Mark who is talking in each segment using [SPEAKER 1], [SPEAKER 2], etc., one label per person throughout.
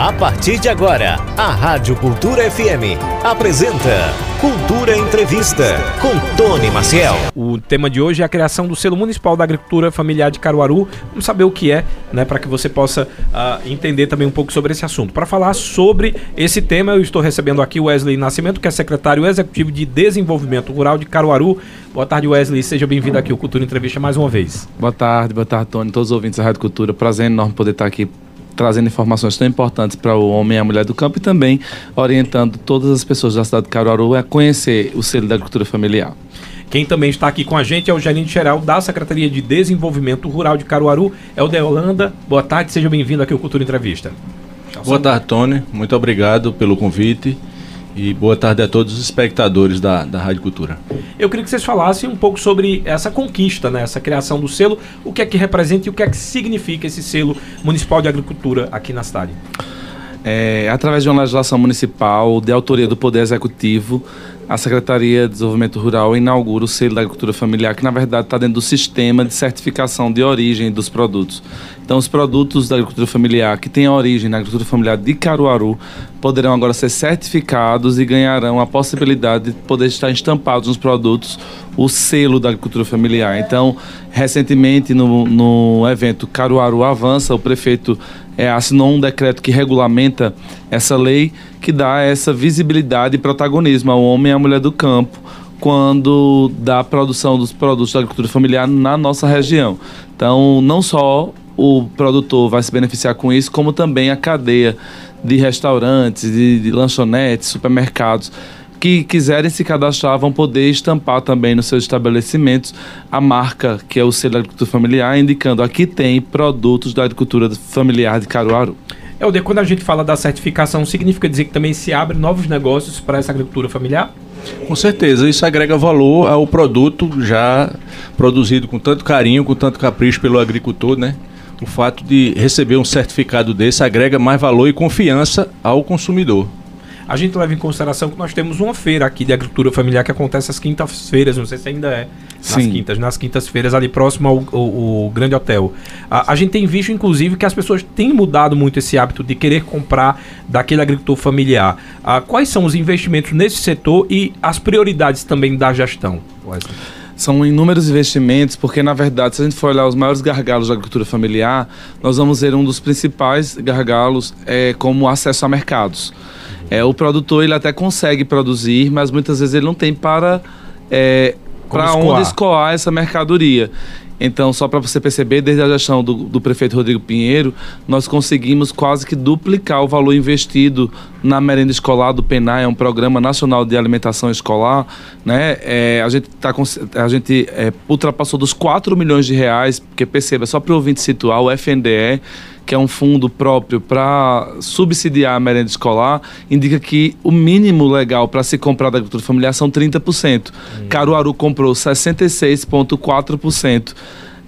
[SPEAKER 1] A partir de agora, a Rádio Cultura FM apresenta Cultura Entrevista com Tony Maciel.
[SPEAKER 2] O tema de hoje é a criação do selo municipal da agricultura familiar de Caruaru. Vamos saber o que é, né, para que você possa uh, entender também um pouco sobre esse assunto. Para falar sobre esse tema, eu estou recebendo aqui o Wesley Nascimento, que é secretário executivo de Desenvolvimento Rural de Caruaru. Boa tarde, Wesley. Seja bem-vindo aqui ao Cultura Entrevista mais uma vez.
[SPEAKER 3] Boa tarde, boa tarde, Tony, todos os ouvintes da Rádio Cultura. Prazer enorme poder estar aqui trazendo informações tão importantes para o homem e a mulher do campo e também orientando todas as pessoas da cidade de Caruaru a conhecer o selo da agricultura familiar.
[SPEAKER 2] Quem também está aqui com a gente é o gerente geral da Secretaria de Desenvolvimento Rural de Caruaru, é o de Holanda. Boa tarde, seja bem-vindo aqui ao Cultura Entrevista.
[SPEAKER 4] Boa tarde, Tony. Muito obrigado pelo convite. E boa tarde a todos os espectadores da, da Rádio Cultura.
[SPEAKER 2] Eu queria que vocês falassem um pouco sobre essa conquista, né, essa criação do selo, o que é que representa e o que é que significa esse selo municipal de agricultura aqui na cidade.
[SPEAKER 3] É, através de uma legislação municipal de autoria do Poder Executivo, a Secretaria de Desenvolvimento Rural inaugura o selo da agricultura familiar, que na verdade está dentro do sistema de certificação de origem dos produtos. Então, os produtos da agricultura familiar que têm origem na agricultura familiar de Caruaru poderão agora ser certificados e ganharão a possibilidade de poder estar estampados nos produtos o selo da agricultura familiar. Então, recentemente, no, no evento Caruaru Avança, o prefeito é, assinou um decreto que regulamenta essa lei que dá essa visibilidade e protagonismo ao homem e à mulher do campo quando da produção dos produtos da agricultura familiar na nossa região. Então, não só o produtor vai se beneficiar com isso, como também a cadeia de restaurantes, de, de lanchonetes, supermercados que quiserem se cadastrar vão poder estampar também nos seus estabelecimentos a marca que é o selo da agricultura familiar, indicando aqui tem produtos da agricultura familiar de Caruaru.
[SPEAKER 2] Helder, quando a gente fala da certificação, significa dizer que também se abre novos negócios para essa agricultura familiar?
[SPEAKER 4] Com certeza, isso agrega valor ao produto já produzido com tanto carinho, com tanto capricho pelo agricultor, né? O fato de receber um certificado desse agrega mais valor e confiança ao consumidor
[SPEAKER 2] a gente leva em consideração que nós temos uma feira aqui de agricultura familiar que acontece às quintas-feiras, não sei se ainda é. Nas Sim. quintas, nas quintas-feiras, ali próximo ao, ao, ao Grande Hotel. A, a, gente tem visto, inclusive, que as pessoas têm mudado muito esse hábito de querer comprar daquele agricultor familiar. Ah, quais são os investimentos nesse setor e as prioridades também da gestão, Wesley?
[SPEAKER 3] São inúmeros investimentos, porque na verdade, se a gente for olhar os maiores gargalos da agricultura familiar, nós vamos ver um dos principais gargalos é como acesso a mercados. É, o produtor ele até consegue produzir, mas muitas vezes ele não tem para é, para onde escoar essa mercadoria. Então, só para você perceber, desde a gestão do, do, prefeito Rodrigo Pinheiro, nós conseguimos quase que duplicar o valor investido na merenda escolar do PENAI, é um programa nacional de alimentação escolar. Né? É, a gente, tá, a gente é, ultrapassou dos 4 milhões de reais, porque perceba, só para o ouvinte situar, o FNDE que é um fundo próprio para subsidiar a merenda escolar, indica que o mínimo legal para se comprar da agricultura familiar são 30%. Hum. Caruaru comprou 66,4%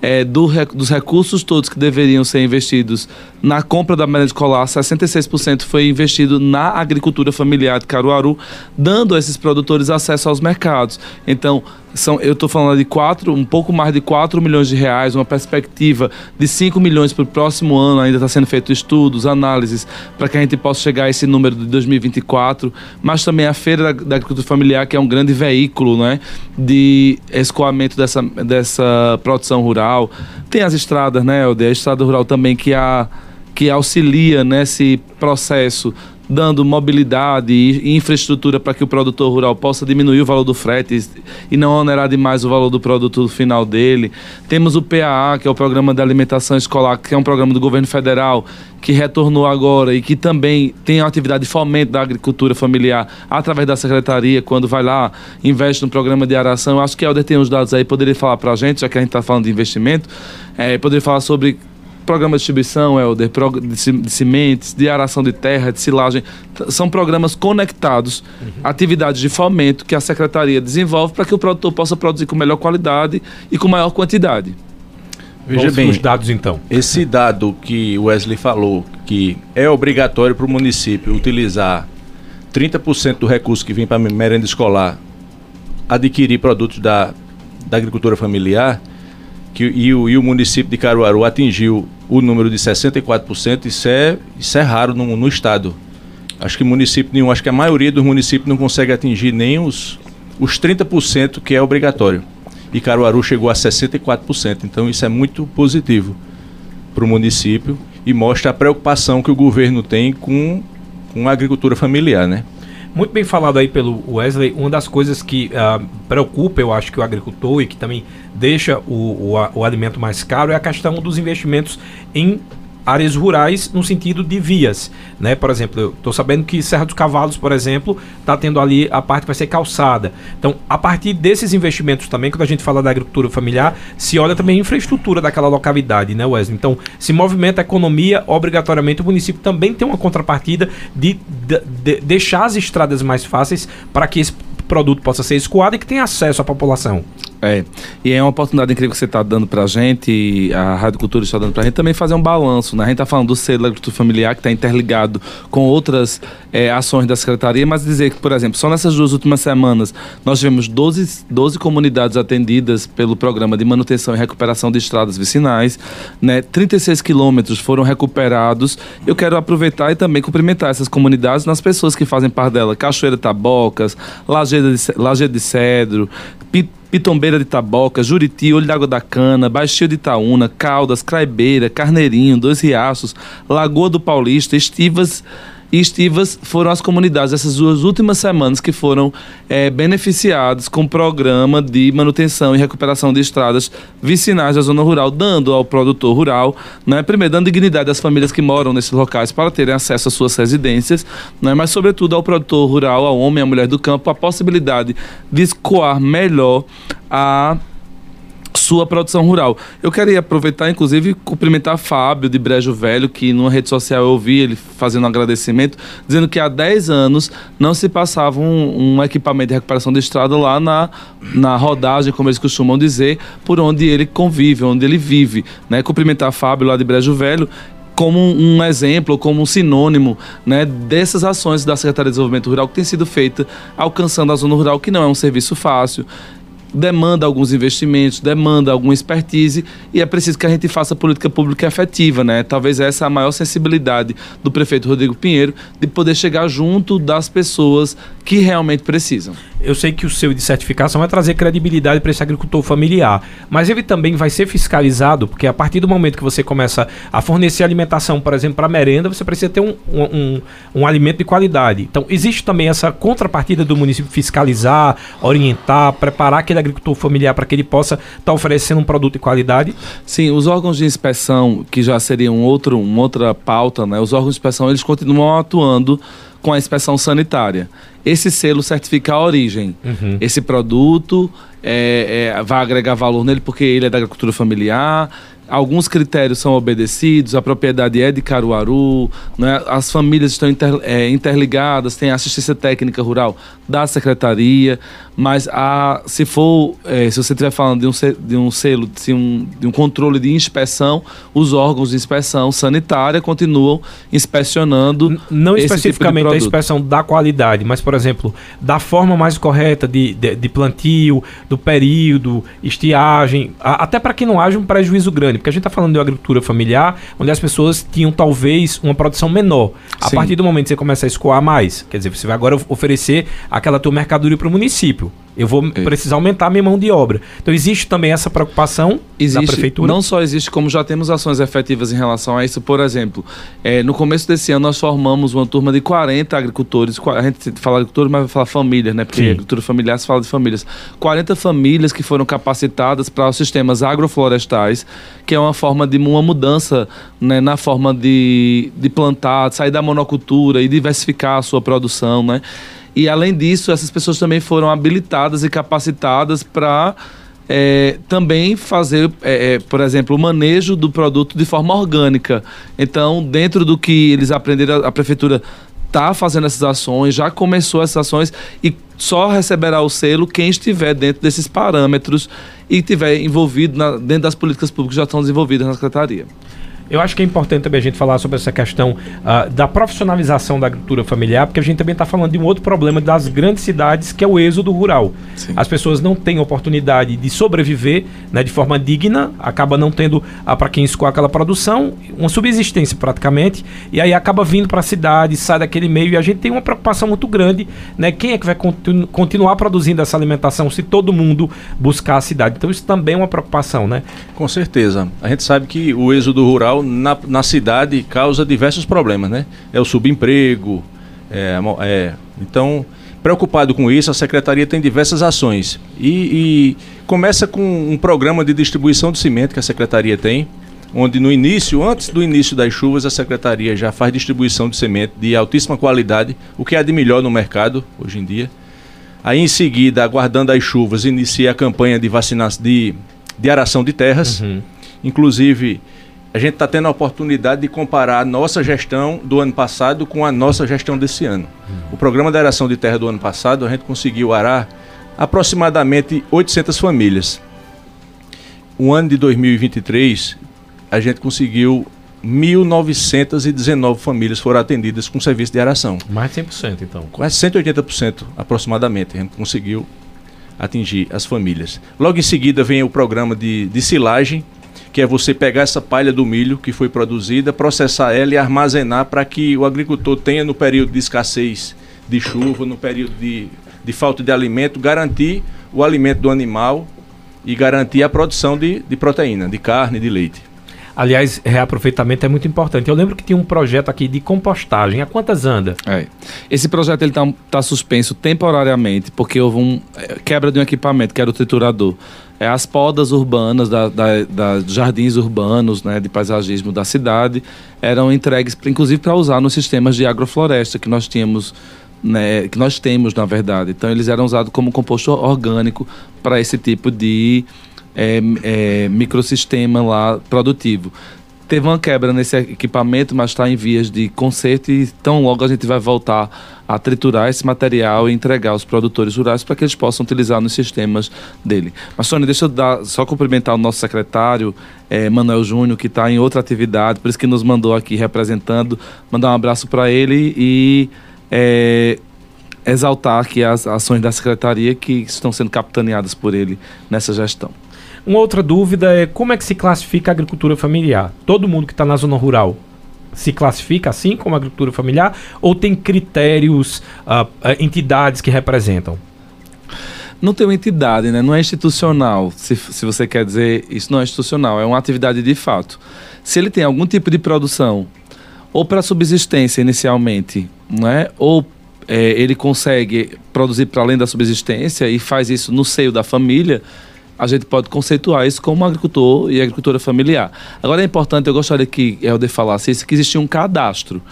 [SPEAKER 3] é, do, dos recursos todos que deveriam ser investidos na compra da merenda escolar, 66% foi investido na agricultura familiar de Caruaru, dando a esses produtores acesso aos mercados. Então, são, eu estou falando de quatro, um pouco mais de 4 milhões de reais, uma perspectiva de 5 milhões para o próximo ano, ainda está sendo feito estudos, análises, para que a gente possa chegar a esse número de 2024, mas também a Feira da, da Agricultura Familiar, que é um grande veículo né, de escoamento dessa, dessa produção rural. Tem as estradas, né, Helder? A estrada rural também que, a, que auxilia nesse processo dando mobilidade e infraestrutura para que o produtor rural possa diminuir o valor do frete e não onerar demais o valor do produto final dele. Temos o PAA, que é o Programa de Alimentação Escolar, que é um programa do governo federal que retornou agora e que também tem a atividade de fomento da agricultura familiar através da secretaria, quando vai lá, investe no programa de aração. Acho que Helder tem os dados aí, poderia falar para a gente, já que a gente está falando de investimento, é, poderia falar sobre programa de distribuição, Helder, de sementes, de aração de terra, de silagem, são programas conectados, uhum. atividades de fomento que a secretaria desenvolve para que o produtor possa produzir com melhor qualidade e com maior quantidade.
[SPEAKER 4] Veja Vamos bem, os dados então. Esse dado que o Wesley falou, que é obrigatório para o município utilizar 30% do recurso que vem para a merenda escolar adquirir produtos da, da agricultura familiar, que, e, o, e o município de Caruaru atingiu o número de 64%, isso é, isso é raro no, no estado. Acho que município nenhum, acho que a maioria dos municípios não consegue atingir nem os, os 30% que é obrigatório. E Caruaru chegou a 64%. Então isso é muito positivo para o município e mostra a preocupação que o governo tem com, com a agricultura familiar, né?
[SPEAKER 2] Muito bem falado aí pelo Wesley. Uma das coisas que uh, preocupa, eu acho, que o agricultor e que também deixa o, o, o alimento mais caro é a questão dos investimentos em áreas rurais no sentido de vias, né? Por exemplo, eu estou sabendo que Serra dos Cavalos, por exemplo, está tendo ali a parte que vai ser calçada. Então, a partir desses investimentos também, quando a gente fala da agricultura familiar, se olha também a infraestrutura daquela localidade, né, Wesley? Então, se movimenta a economia, obrigatoriamente o município também tem uma contrapartida de, de, de deixar as estradas mais fáceis para que esse produto possa ser escoado e que tenha acesso à população.
[SPEAKER 3] É, e é uma oportunidade incrível que você está dando para a gente, a Rádio Cultura está dando para a gente, também fazer um balanço. Né? A gente está falando do selo agricultura familiar, que está interligado com outras é, ações da Secretaria, mas dizer que, por exemplo, só nessas duas últimas semanas nós tivemos 12, 12 comunidades atendidas pelo Programa de Manutenção e Recuperação de Estradas Vicinais, né? 36 quilômetros foram recuperados. Eu quero aproveitar e também cumprimentar essas comunidades nas pessoas que fazem parte dela. Cachoeira Tabocas, Lajeira de, Lajeira de Cedro, Pitombeira de Taboca, Juriti, Olho d'Água da Cana, Baixio de Itaúna, Caldas, Craibeira, Carneirinho, Dois Riachos, Lagoa do Paulista, Estivas e Estivas foram as comunidades essas duas últimas semanas que foram é, beneficiadas com o programa de manutenção e recuperação de estradas vicinais da zona rural, dando ao produtor rural, né, primeiro, dando dignidade às famílias que moram nesses locais para terem acesso às suas residências, né, mas, sobretudo, ao produtor rural, ao homem e à mulher do campo, a possibilidade de escoar melhor a sua produção rural. Eu queria aproveitar, inclusive, cumprimentar Fábio de Brejo Velho, que numa rede social eu ouvi ele fazendo um agradecimento, dizendo que há 10 anos não se passava um, um equipamento de recuperação de estrada lá na, na rodagem, como eles costumam dizer, por onde ele convive, onde ele vive. Né? Cumprimentar Fábio lá de Brejo Velho como um exemplo, como um sinônimo né, dessas ações da Secretaria de Desenvolvimento Rural que tem sido feita alcançando a zona rural, que não é um serviço fácil demanda alguns investimentos, demanda alguma expertise e é preciso que a gente faça política pública efetiva, né? Talvez essa é a maior sensibilidade do prefeito Rodrigo Pinheiro de poder chegar junto das pessoas que realmente precisam.
[SPEAKER 2] Eu sei que o seu de certificação vai trazer credibilidade para esse agricultor familiar, mas ele também vai ser fiscalizado, porque a partir do momento que você começa a fornecer alimentação, por exemplo, para merenda, você precisa ter um, um, um, um alimento de qualidade. Então, existe também essa contrapartida do município fiscalizar, orientar, preparar aquele agricultor familiar para que ele possa estar tá oferecendo um produto de qualidade?
[SPEAKER 3] Sim, os órgãos de inspeção, que já seriam outro, uma outra pauta, né? Os órgãos de inspeção, eles continuam atuando com a inspeção sanitária. Esse selo certifica a origem. Uhum. Esse produto é, é, vai agregar valor nele porque ele é da agricultura familiar, alguns critérios são obedecidos, a propriedade é de Caruaru, né? as famílias estão inter, é, interligadas, tem assistência técnica rural da secretaria, mas a, se for, é, se você estiver falando de um, de um selo, de um, de um controle de inspeção, os órgãos de inspeção sanitária continuam inspecionando.
[SPEAKER 2] Não tipo especificamente tipo a inspeção da qualidade, mas, por exemplo, da forma mais correta de, de, de plantio, do período, estiagem, a, até para que não haja um prejuízo grande, porque a gente está falando de uma agricultura familiar, onde as pessoas tinham talvez uma produção menor. A Sim. partir do momento que você começa a escoar mais, quer dizer, você vai agora oferecer aquela tua mercadoria para o município. Eu vou é. precisar aumentar a minha mão de obra. Então existe também essa preocupação
[SPEAKER 3] existe,
[SPEAKER 2] da prefeitura?
[SPEAKER 3] Não só existe, como já temos ações efetivas em relação a isso. Por exemplo, é, no começo desse ano nós formamos uma turma de 40 agricultores. A gente fala agricultores, mas vai falar famílias, né? Porque Sim. agricultura familiar se fala de famílias. 40 famílias que foram capacitadas para os sistemas agroflorestais, que é uma forma de uma mudança né, na forma de, de plantar, de sair da monocultura e diversificar a sua produção, né? E além disso, essas pessoas também foram habilitadas e capacitadas para é, também fazer, é, é, por exemplo, o manejo do produto de forma orgânica. Então, dentro do que eles aprenderam, a prefeitura está fazendo essas ações, já começou essas ações e só receberá o selo quem estiver dentro desses parâmetros e estiver envolvido na, dentro das políticas públicas que já estão desenvolvidas na secretaria.
[SPEAKER 2] Eu acho que é importante também a gente falar sobre essa questão uh, da profissionalização da agricultura familiar, porque a gente também está falando de um outro problema das grandes cidades, que é o êxodo rural. Sim. As pessoas não têm oportunidade de sobreviver né, de forma digna, acaba não tendo, uh, para quem escoa aquela produção, uma subsistência praticamente, e aí acaba vindo para a cidade, sai daquele meio, e a gente tem uma preocupação muito grande, né? Quem é que vai continu continuar produzindo essa alimentação se todo mundo buscar a cidade? Então isso também é uma preocupação, né?
[SPEAKER 4] Com certeza. A gente sabe que o êxodo rural na, na cidade causa diversos problemas, né? É o subemprego, é, é, então, preocupado com isso, a secretaria tem diversas ações. E, e, começa com um programa de distribuição de cimento que a secretaria tem, onde no início, antes do início das chuvas, a secretaria já faz distribuição de cimento de altíssima qualidade, o que é de melhor no mercado hoje em dia. Aí em seguida, aguardando as chuvas, inicia a campanha de vacinação de, de aração de terras. Uhum. Inclusive, a gente está tendo a oportunidade de comparar a nossa gestão do ano passado com a nossa gestão desse ano. O programa de aração de terra do ano passado, a gente conseguiu arar aproximadamente 800 famílias. O ano de 2023, a gente conseguiu 1.919 famílias foram atendidas com serviço de aração.
[SPEAKER 2] Mais de 100%, então.
[SPEAKER 4] Quase 180% aproximadamente. A gente conseguiu atingir as famílias. Logo em seguida vem o programa de, de silagem, que é você pegar essa palha do milho que foi produzida, processar ela e armazenar para que o agricultor tenha no período de escassez de chuva, no período de, de falta de alimento, garantir o alimento do animal e garantir a produção de, de proteína, de carne, de leite.
[SPEAKER 2] Aliás, reaproveitamento é muito importante. Eu lembro que tinha um projeto aqui de compostagem. Há quantas anda?
[SPEAKER 3] É. Esse projeto ele está tá suspenso temporariamente porque houve um é, quebra de um equipamento que era o triturador. É, as podas urbanas da, da, da jardins urbanos, né, de paisagismo da cidade, eram entregues, inclusive, para usar nos sistemas de agrofloresta que nós tínhamos né, que nós temos, na verdade. Então, eles eram usados como composto orgânico para esse tipo de é, é, microsistema lá produtivo. Teve uma quebra nesse equipamento, mas está em vias de conserto e tão logo a gente vai voltar a triturar esse material e entregar aos produtores rurais para que eles possam utilizar nos sistemas dele. Mas, Sônia, deixa eu dar, só cumprimentar o nosso secretário, é, Manuel Júnior, que está em outra atividade, por isso que nos mandou aqui representando. Mandar um abraço para ele e é, exaltar aqui as ações da secretaria que estão sendo capitaneadas por ele nessa gestão.
[SPEAKER 2] Uma outra dúvida é como é que se classifica a agricultura familiar? Todo mundo que está na zona rural se classifica assim como agricultura familiar ou tem critérios, uh, entidades que representam?
[SPEAKER 3] Não tem uma entidade, né? não é institucional. Se, se você quer dizer, isso não é institucional, é uma atividade de fato. Se ele tem algum tipo de produção, ou para subsistência inicialmente, né? ou é, ele consegue produzir para além da subsistência e faz isso no seio da família, a gente pode conceituar isso como agricultor e agricultura familiar. Agora é importante, eu gostaria que Helder falasse isso, que existia um cadastro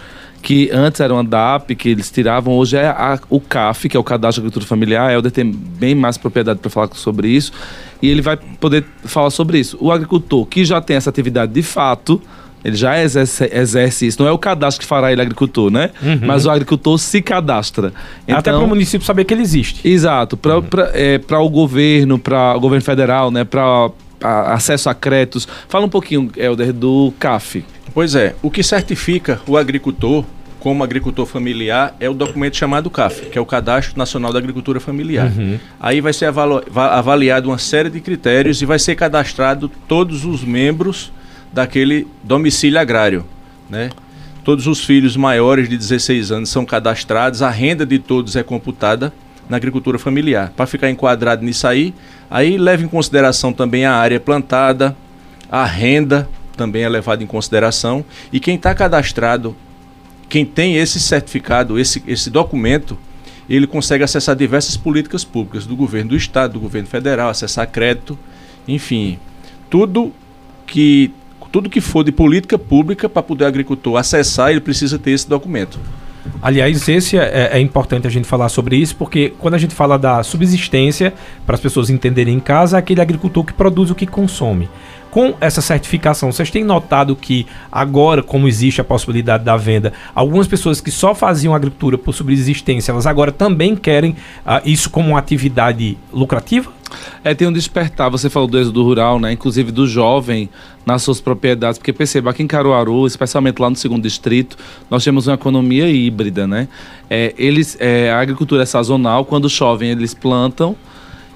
[SPEAKER 3] que antes era uma DAP, que eles tiravam, hoje é a, o CAF, que é o Cadastro de Agricultura Familiar. Helder tem bem mais propriedade para falar sobre isso e ele vai poder falar sobre isso. O agricultor que já tem essa atividade de fato, ele já exerce, exerce, isso. Não é o cadastro que fará ele agricultor, né? Uhum. Mas o agricultor se cadastra.
[SPEAKER 2] Então, Até para o município saber que ele existe.
[SPEAKER 3] Exato. Para uhum. é, o governo, para o governo federal, né? Para acesso a créditos. Fala um pouquinho, Helder, do CAF.
[SPEAKER 4] Pois é. O que certifica o agricultor como agricultor familiar é o documento chamado CAF, que é o Cadastro Nacional da Agricultura Familiar. Uhum. Aí vai ser avaliado uma série de critérios e vai ser cadastrado todos os membros daquele domicílio agrário, né? Todos os filhos maiores de 16 anos são cadastrados, a renda de todos é computada na agricultura familiar. Para ficar enquadrado nisso aí, aí leva em consideração também a área plantada, a renda também é levada em consideração e quem está cadastrado, quem tem esse certificado, esse, esse documento, ele consegue acessar diversas políticas públicas do governo do estado, do governo federal, acessar crédito, enfim, tudo que tudo que for de política pública para poder o agricultor acessar, ele precisa ter esse documento.
[SPEAKER 2] Aliás, esse é, é, importante a gente falar sobre isso, porque quando a gente fala da subsistência, para as pessoas entenderem em casa, é aquele agricultor que produz o que consome. Com essa certificação, vocês têm notado que agora, como existe a possibilidade da venda, algumas pessoas que só faziam agricultura por subsistência, elas agora também querem uh, isso como uma atividade lucrativa?
[SPEAKER 3] É, tem um despertar, você falou do êxodo rural, né? Inclusive do jovem nas suas propriedades, porque perceba, aqui em Caruaru, especialmente lá no segundo distrito, nós temos uma economia híbrida, né? É, eles, é, a agricultura é sazonal, quando chovem eles plantam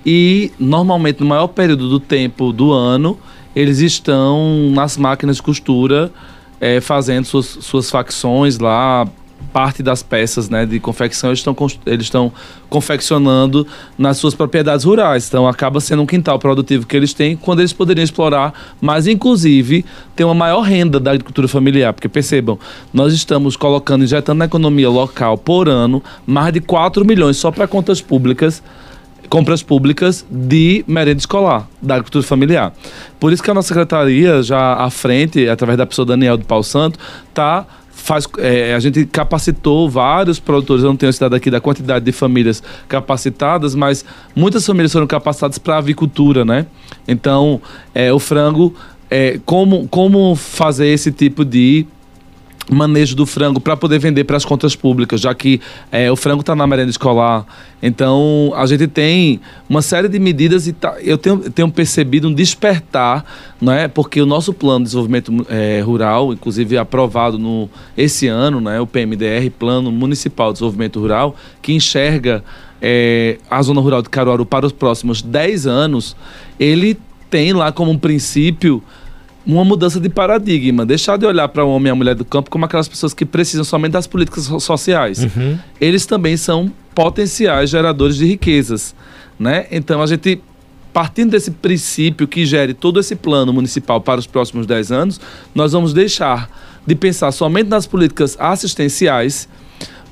[SPEAKER 3] e normalmente no maior período do tempo do ano, eles estão nas máquinas de costura é, fazendo suas, suas facções lá, parte das peças né, de confecção eles estão, eles estão confeccionando nas suas propriedades rurais. Então acaba sendo um quintal produtivo que eles têm quando eles poderiam explorar, mas inclusive ter uma maior renda da agricultura familiar. Porque percebam, nós estamos colocando, injetando na economia local por ano mais de 4 milhões só para contas públicas compras públicas de merenda escolar, da agricultura familiar. Por isso que a nossa secretaria, já à frente, através da pessoa Daniel do Paulo Santo, está faz, é, a gente capacitou vários produtores, eu não tenho cidade aqui da quantidade de famílias capacitadas, mas muitas famílias foram capacitadas para avicultura, né? Então, é, o frango, é, como, como fazer esse tipo de manejo do frango para poder vender para as contas públicas, já que é, o frango está na merenda escolar. Então, a gente tem uma série de medidas e tá, eu tenho, tenho, percebido um despertar, não é? porque o nosso plano de desenvolvimento é, rural, inclusive aprovado no, esse ano, não é? o PMDR, Plano Municipal de Desenvolvimento Rural, que enxerga é, a zona rural de Caruaru para os próximos 10 anos, ele tem lá como um princípio uma mudança de paradigma, deixar de olhar para o homem e a mulher do campo como aquelas pessoas que precisam somente das políticas sociais. Uhum. Eles também são potenciais geradores de riquezas, né? Então a gente partindo desse princípio que gere todo esse plano municipal para os próximos 10 anos, nós vamos deixar de pensar somente nas políticas assistenciais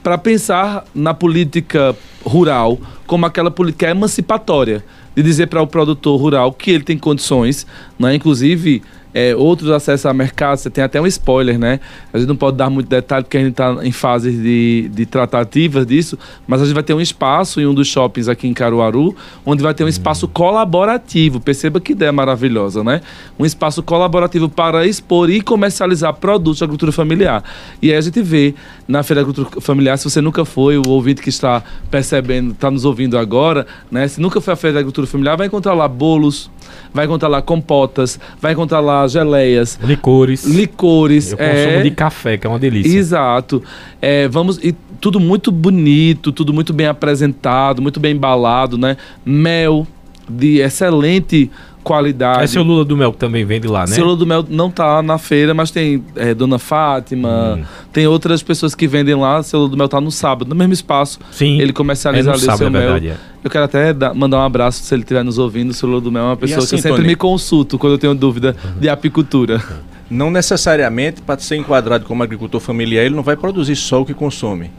[SPEAKER 3] para pensar na política rural como aquela política emancipatória, de dizer para o produtor rural que ele tem condições, né? inclusive é, outros acessos a mercado, você tem até um spoiler, né? A gente não pode dar muito detalhe porque a gente está em fase de, de tratativas disso, mas a gente vai ter um espaço em um dos shoppings aqui em Caruaru, onde vai ter um espaço colaborativo. Perceba que ideia maravilhosa, né? Um espaço colaborativo para expor e comercializar produtos de agricultura familiar. E aí a gente vê na Feira da Agricultura Familiar, se você nunca foi, o ouvinte que está percebendo, está nos ouvindo agora, né? Se nunca foi à Feira da Agricultura Familiar, vai encontrar lá bolos, vai encontrar lá compotas, vai encontrar lá geleias.
[SPEAKER 2] Licores.
[SPEAKER 3] Licores.
[SPEAKER 2] Eu é... consumo de café, que é uma delícia.
[SPEAKER 3] Exato. É, vamos, e tudo muito bonito, tudo muito bem apresentado, muito bem embalado, né? Mel de excelente qualidade.
[SPEAKER 2] É seu Lula do Mel que também vende lá, né?
[SPEAKER 3] Seu Lula do Mel não tá na feira, mas tem é, Dona Fátima, hum. tem outras pessoas que vendem lá. Seu Lula do Mel tá no sábado, no mesmo espaço.
[SPEAKER 2] Sim.
[SPEAKER 3] Ele comercializa é ali sábado, seu é mel. Verdade, é. Eu quero até dar, mandar um abraço se ele estiver nos ouvindo. O seu Lula do Mel é uma pessoa assim, que eu sempre Tony, me consulto quando eu tenho dúvida uhum. de apicultura.
[SPEAKER 4] Não necessariamente, para ser enquadrado como agricultor familiar, ele não vai produzir só o que consome.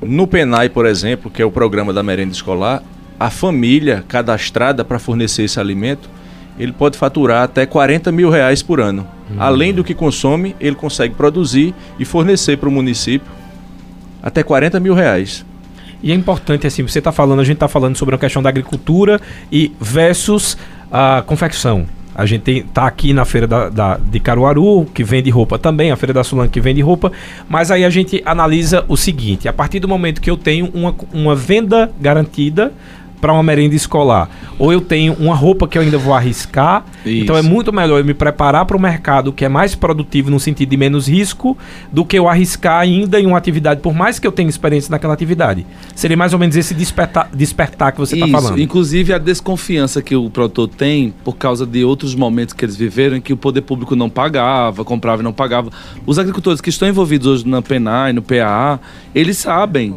[SPEAKER 4] No PENAI, por exemplo, que é o programa da merenda escolar, a família cadastrada para fornecer esse alimento ele pode faturar até 40 mil reais por ano. Hum. Além do que consome, ele consegue produzir e fornecer para o município até 40 mil reais.
[SPEAKER 2] E é importante, assim, você está falando, a gente está falando sobre a questão da agricultura e versus a confecção. A gente está aqui na feira da, da, de Caruaru, que vende roupa também, a feira da Sulan que vende roupa, mas aí a gente analisa o seguinte: a partir do momento que eu tenho uma, uma venda garantida, para uma merenda escolar. Ou eu tenho uma roupa que eu ainda vou arriscar. Isso. Então é muito melhor eu me preparar para o mercado que é mais produtivo no sentido de menos risco do que eu arriscar ainda em uma atividade, por mais que eu tenha experiência naquela atividade. Seria mais ou menos esse despertar, despertar que você está falando.
[SPEAKER 3] Inclusive a desconfiança que o produtor tem por causa de outros momentos que eles viveram em que o poder público não pagava, comprava e não pagava. Os agricultores que estão envolvidos hoje na PENAI, no PAA, eles sabem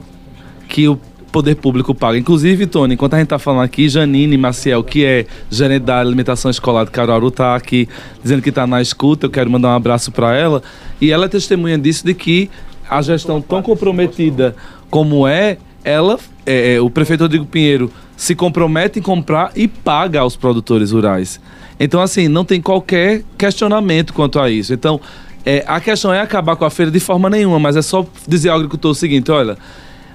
[SPEAKER 3] que o poder público paga. Inclusive, Tony, enquanto a gente está falando aqui, Janine Maciel, que é gerente da alimentação escolar de Caruaru, está aqui dizendo que está na escuta. Eu quero mandar um abraço para ela. E ela é testemunha disso de que a gestão tão comprometida como é, ela, é, é, o prefeito Rodrigo Pinheiro, se compromete em comprar e paga aos produtores rurais. Então, assim, não tem qualquer questionamento quanto a isso. Então, é, a questão é acabar com a feira de forma nenhuma, mas é só dizer ao agricultor o seguinte: olha,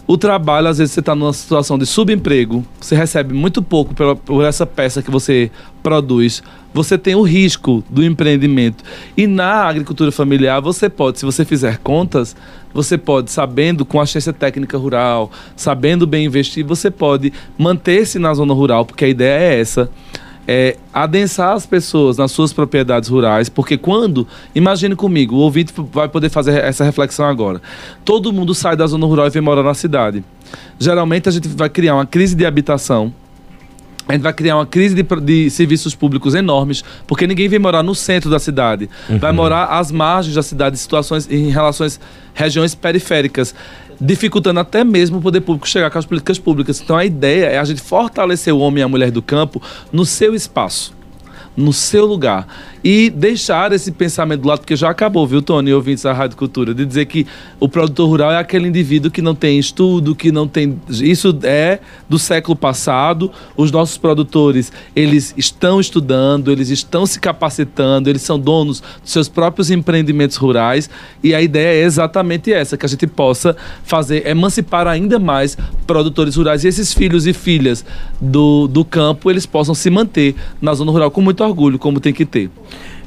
[SPEAKER 3] O trabalho, às vezes, você está numa situação de subemprego, você recebe muito pouco pela, por essa peça que você produz, você tem o risco do empreendimento. E na agricultura familiar, você pode, se você fizer contas, você pode, sabendo com a ciência técnica rural, sabendo bem investir, você pode manter-se na zona rural, porque a ideia é essa é, adensar as pessoas nas suas propriedades rurais, porque quando, imagine comigo, o ouvinte vai poder fazer essa reflexão agora. Todo mundo sai da zona rural e vem morar na cidade. Geralmente a gente vai criar uma crise de habitação, a gente vai criar uma crise de, de, serviços públicos enormes, porque ninguém vem morar no centro da cidade. Uhum. Vai morar às margens da cidade, em situações, em relações, regiões periféricas dificultando até mesmo o poder público chegar com as políticas públicas. Então a ideia é a gente fortalecer o homem e a mulher do campo no seu espaço no seu lugar. E deixar esse pensamento do lado, porque já acabou, viu, Tony, ouvintes da Rádio Cultura, de dizer que o produtor rural é aquele indivíduo que não tem estudo, que não tem. Isso é do século passado. Os nossos produtores, eles estão estudando, eles estão se capacitando, eles são donos dos seus próprios empreendimentos rurais. E a ideia é exatamente essa: que a gente possa fazer, emancipar ainda mais produtores rurais e esses filhos e filhas do, do campo, eles possam se manter na zona rural com muito muito orgulho, como tem que ter.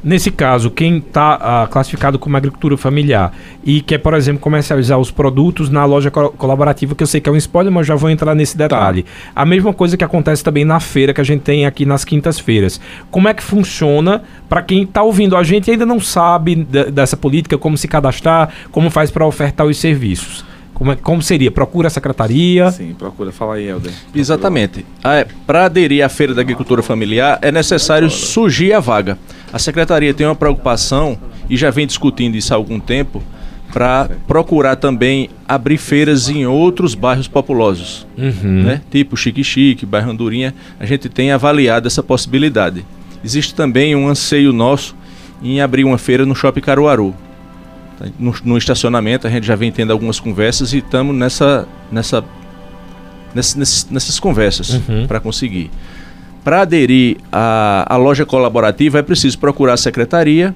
[SPEAKER 2] Nesse caso, quem está ah, classificado como agricultura familiar e quer, por exemplo, comercializar os produtos na loja co colaborativa, que eu sei que é um spoiler, mas já vou entrar nesse detalhe. Tá. A mesma coisa que acontece também na feira que a gente tem aqui nas quintas-feiras. Como é que funciona para quem está ouvindo a gente e ainda não sabe dessa política, como se cadastrar, como faz para ofertar os serviços? Como, é, como seria? Procura a secretaria?
[SPEAKER 3] Sim, procura. Fala aí, Helder.
[SPEAKER 4] Exatamente. Ah, é, Para aderir à Feira da Agricultura Familiar, é necessário surgir a vaga. A secretaria tem uma preocupação, e já vem discutindo isso há algum tempo, para procurar também abrir feiras em outros bairros populosos. Uhum. Né? Tipo Chique Chique, bairro Andorinha. A gente tem avaliado essa possibilidade. Existe também um anseio nosso em abrir uma feira no Shopping Caruaru no, no, estacionamento, a gente já vem tendo algumas conversas e estamos nessa, nessa, nessas, nessas conversas uhum. para conseguir. Para aderir à, à loja colaborativa é preciso procurar a secretaria,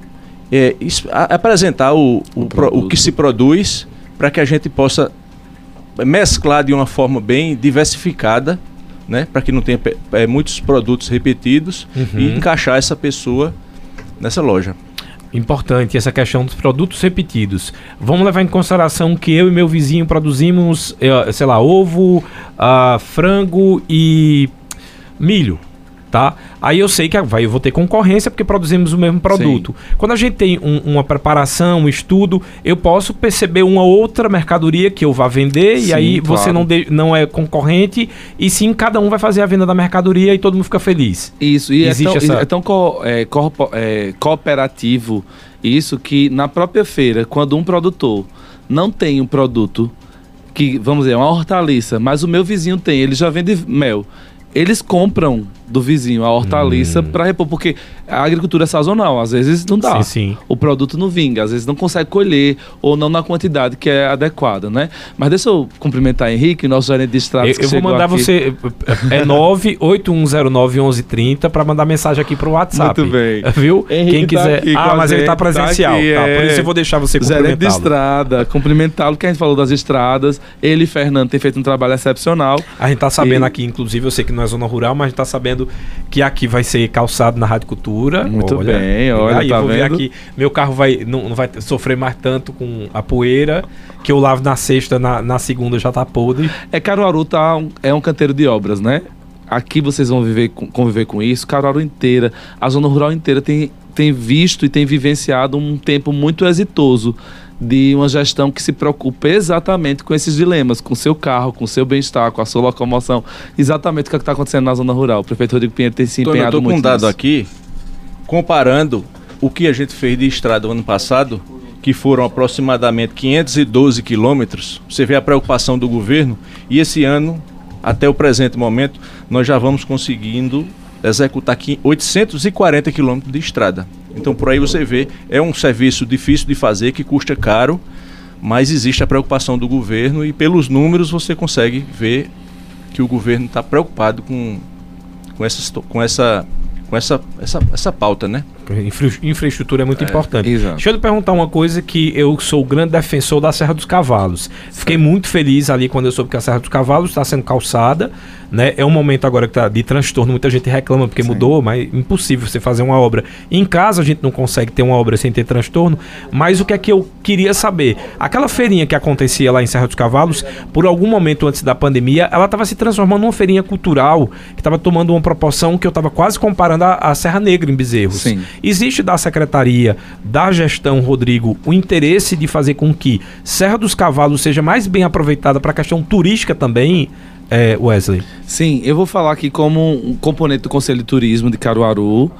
[SPEAKER 4] é, a, apresentar o, o, o, o que se produz para que a gente possa mesclar de uma forma bem diversificada, né, para que não tenha é, muitos produtos repetidos uhum. e encaixar essa pessoa nessa loja
[SPEAKER 2] importante essa questão dos produtos repetidos. Vamos levar em consideração que eu e meu vizinho produzimos, eh, sei lá, ovo, uh, frango e milho tá? Aí eu sei que vai, eu vou ter concorrência porque produzimos o mesmo produto. Sim. Quando a gente tem um, uma preparação, um estudo, eu posso perceber uma outra mercadoria que eu vá vender sim, e aí claro. você não, de, não é concorrente e sim cada um vai fazer a venda da mercadoria e todo mundo fica feliz.
[SPEAKER 3] Isso, e é Existe é tão, essa... é tão co, é, corpo, é, cooperativo isso que na própria feira, quando um produtor não tem um produto que, vamos dizer, é uma hortaliça, mas o meu vizinho tem, ele já vende mel eles compram do vizinho a hortaliça hum. para repor, porque a agricultura é sazonal, às vezes não dá. Sim, sim. O produto não vinga, às vezes não consegue colher ou não na quantidade que é adequada, né? Mas deixa eu cumprimentar Henrique, nosso gerente de estradas.
[SPEAKER 2] Eu, eu vou mandar aqui. você é 981091130 para mandar mensagem aqui pro WhatsApp. Muito bem. Viu? Henrique Quem tá quiser. Tá ah, mas ele tá presencial, tá, aqui, tá? Por isso eu vou deixar você
[SPEAKER 3] cumprimentá-lo. Gerente de estrada, cumprimentá-lo que a gente falou das estradas. Ele e Fernando têm feito um trabalho excepcional.
[SPEAKER 2] A gente tá sabendo e... aqui, inclusive, eu sei que não é zona rural, mas a gente tá sabendo que aqui vai ser calçado na Rádio Cultura.
[SPEAKER 3] Muito olha, bem, olha, aí
[SPEAKER 2] tá eu vou vendo? ver aqui. Meu carro vai não, não, vai sofrer mais tanto com a poeira que eu lavo na sexta, na, na segunda já tá podre.
[SPEAKER 3] É Caruaru tá um, é um canteiro de obras, né? Aqui vocês vão viver, conviver com isso. Caruaru inteira, a zona rural inteira tem, tem visto e tem vivenciado um tempo muito exitoso de uma gestão que se preocupe exatamente com esses dilemas, com o seu carro, com o seu bem-estar, com a sua locomoção. Exatamente o que é está acontecendo na zona rural. O prefeito Rodrigo Pinheiro tem se empenhado
[SPEAKER 4] Tô, eu
[SPEAKER 3] muito.
[SPEAKER 4] com um dado nisso. aqui, comparando o que a gente fez de estrada no ano passado, que foram aproximadamente 512 quilômetros. Você vê a preocupação do governo e esse ano, até o presente momento, nós já vamos conseguindo executar aqui 840 quilômetros de estrada. Então por aí você vê, é um serviço difícil de fazer, que custa caro, mas existe a preocupação do governo e pelos números você consegue ver que o governo está preocupado com, com, essa, com, essa, com essa, essa, essa pauta, né?
[SPEAKER 2] Infra infraestrutura é muito
[SPEAKER 3] É,
[SPEAKER 2] importante.
[SPEAKER 3] exato.
[SPEAKER 2] Deixa eu lhe perguntar uma coisa que eu sou grande defensor da Serra dos Cavalos. Fiquei muito feliz ali quando eu soube que a Serra dos Cavalos está sendo calçada, né? É um momento agora que tá de transtorno, muita gente reclama porque
[SPEAKER 3] Sim.
[SPEAKER 2] mudou, mas impossível você fazer uma obra. Em casa a gente não consegue ter uma obra sem ter transtorno, mas o que é que eu queria saber? Aquela feirinha que acontecia lá em Serra dos Cavalos, por algum momento antes da pandemia, ela estava se transformando numa feirinha cultural que estava tomando uma proporção que eu estava quase comparando a Serra Negra em Bezerros.
[SPEAKER 3] Sim.
[SPEAKER 2] Existe da secretaria, da gestão, Rodrigo, o interesse de fazer com que Serra dos Cavalos seja mais bem aproveitada para a questão turística também, é, Wesley?
[SPEAKER 3] Sim, eu vou falar aqui como um componente do Conselho de Turismo de Caruaru.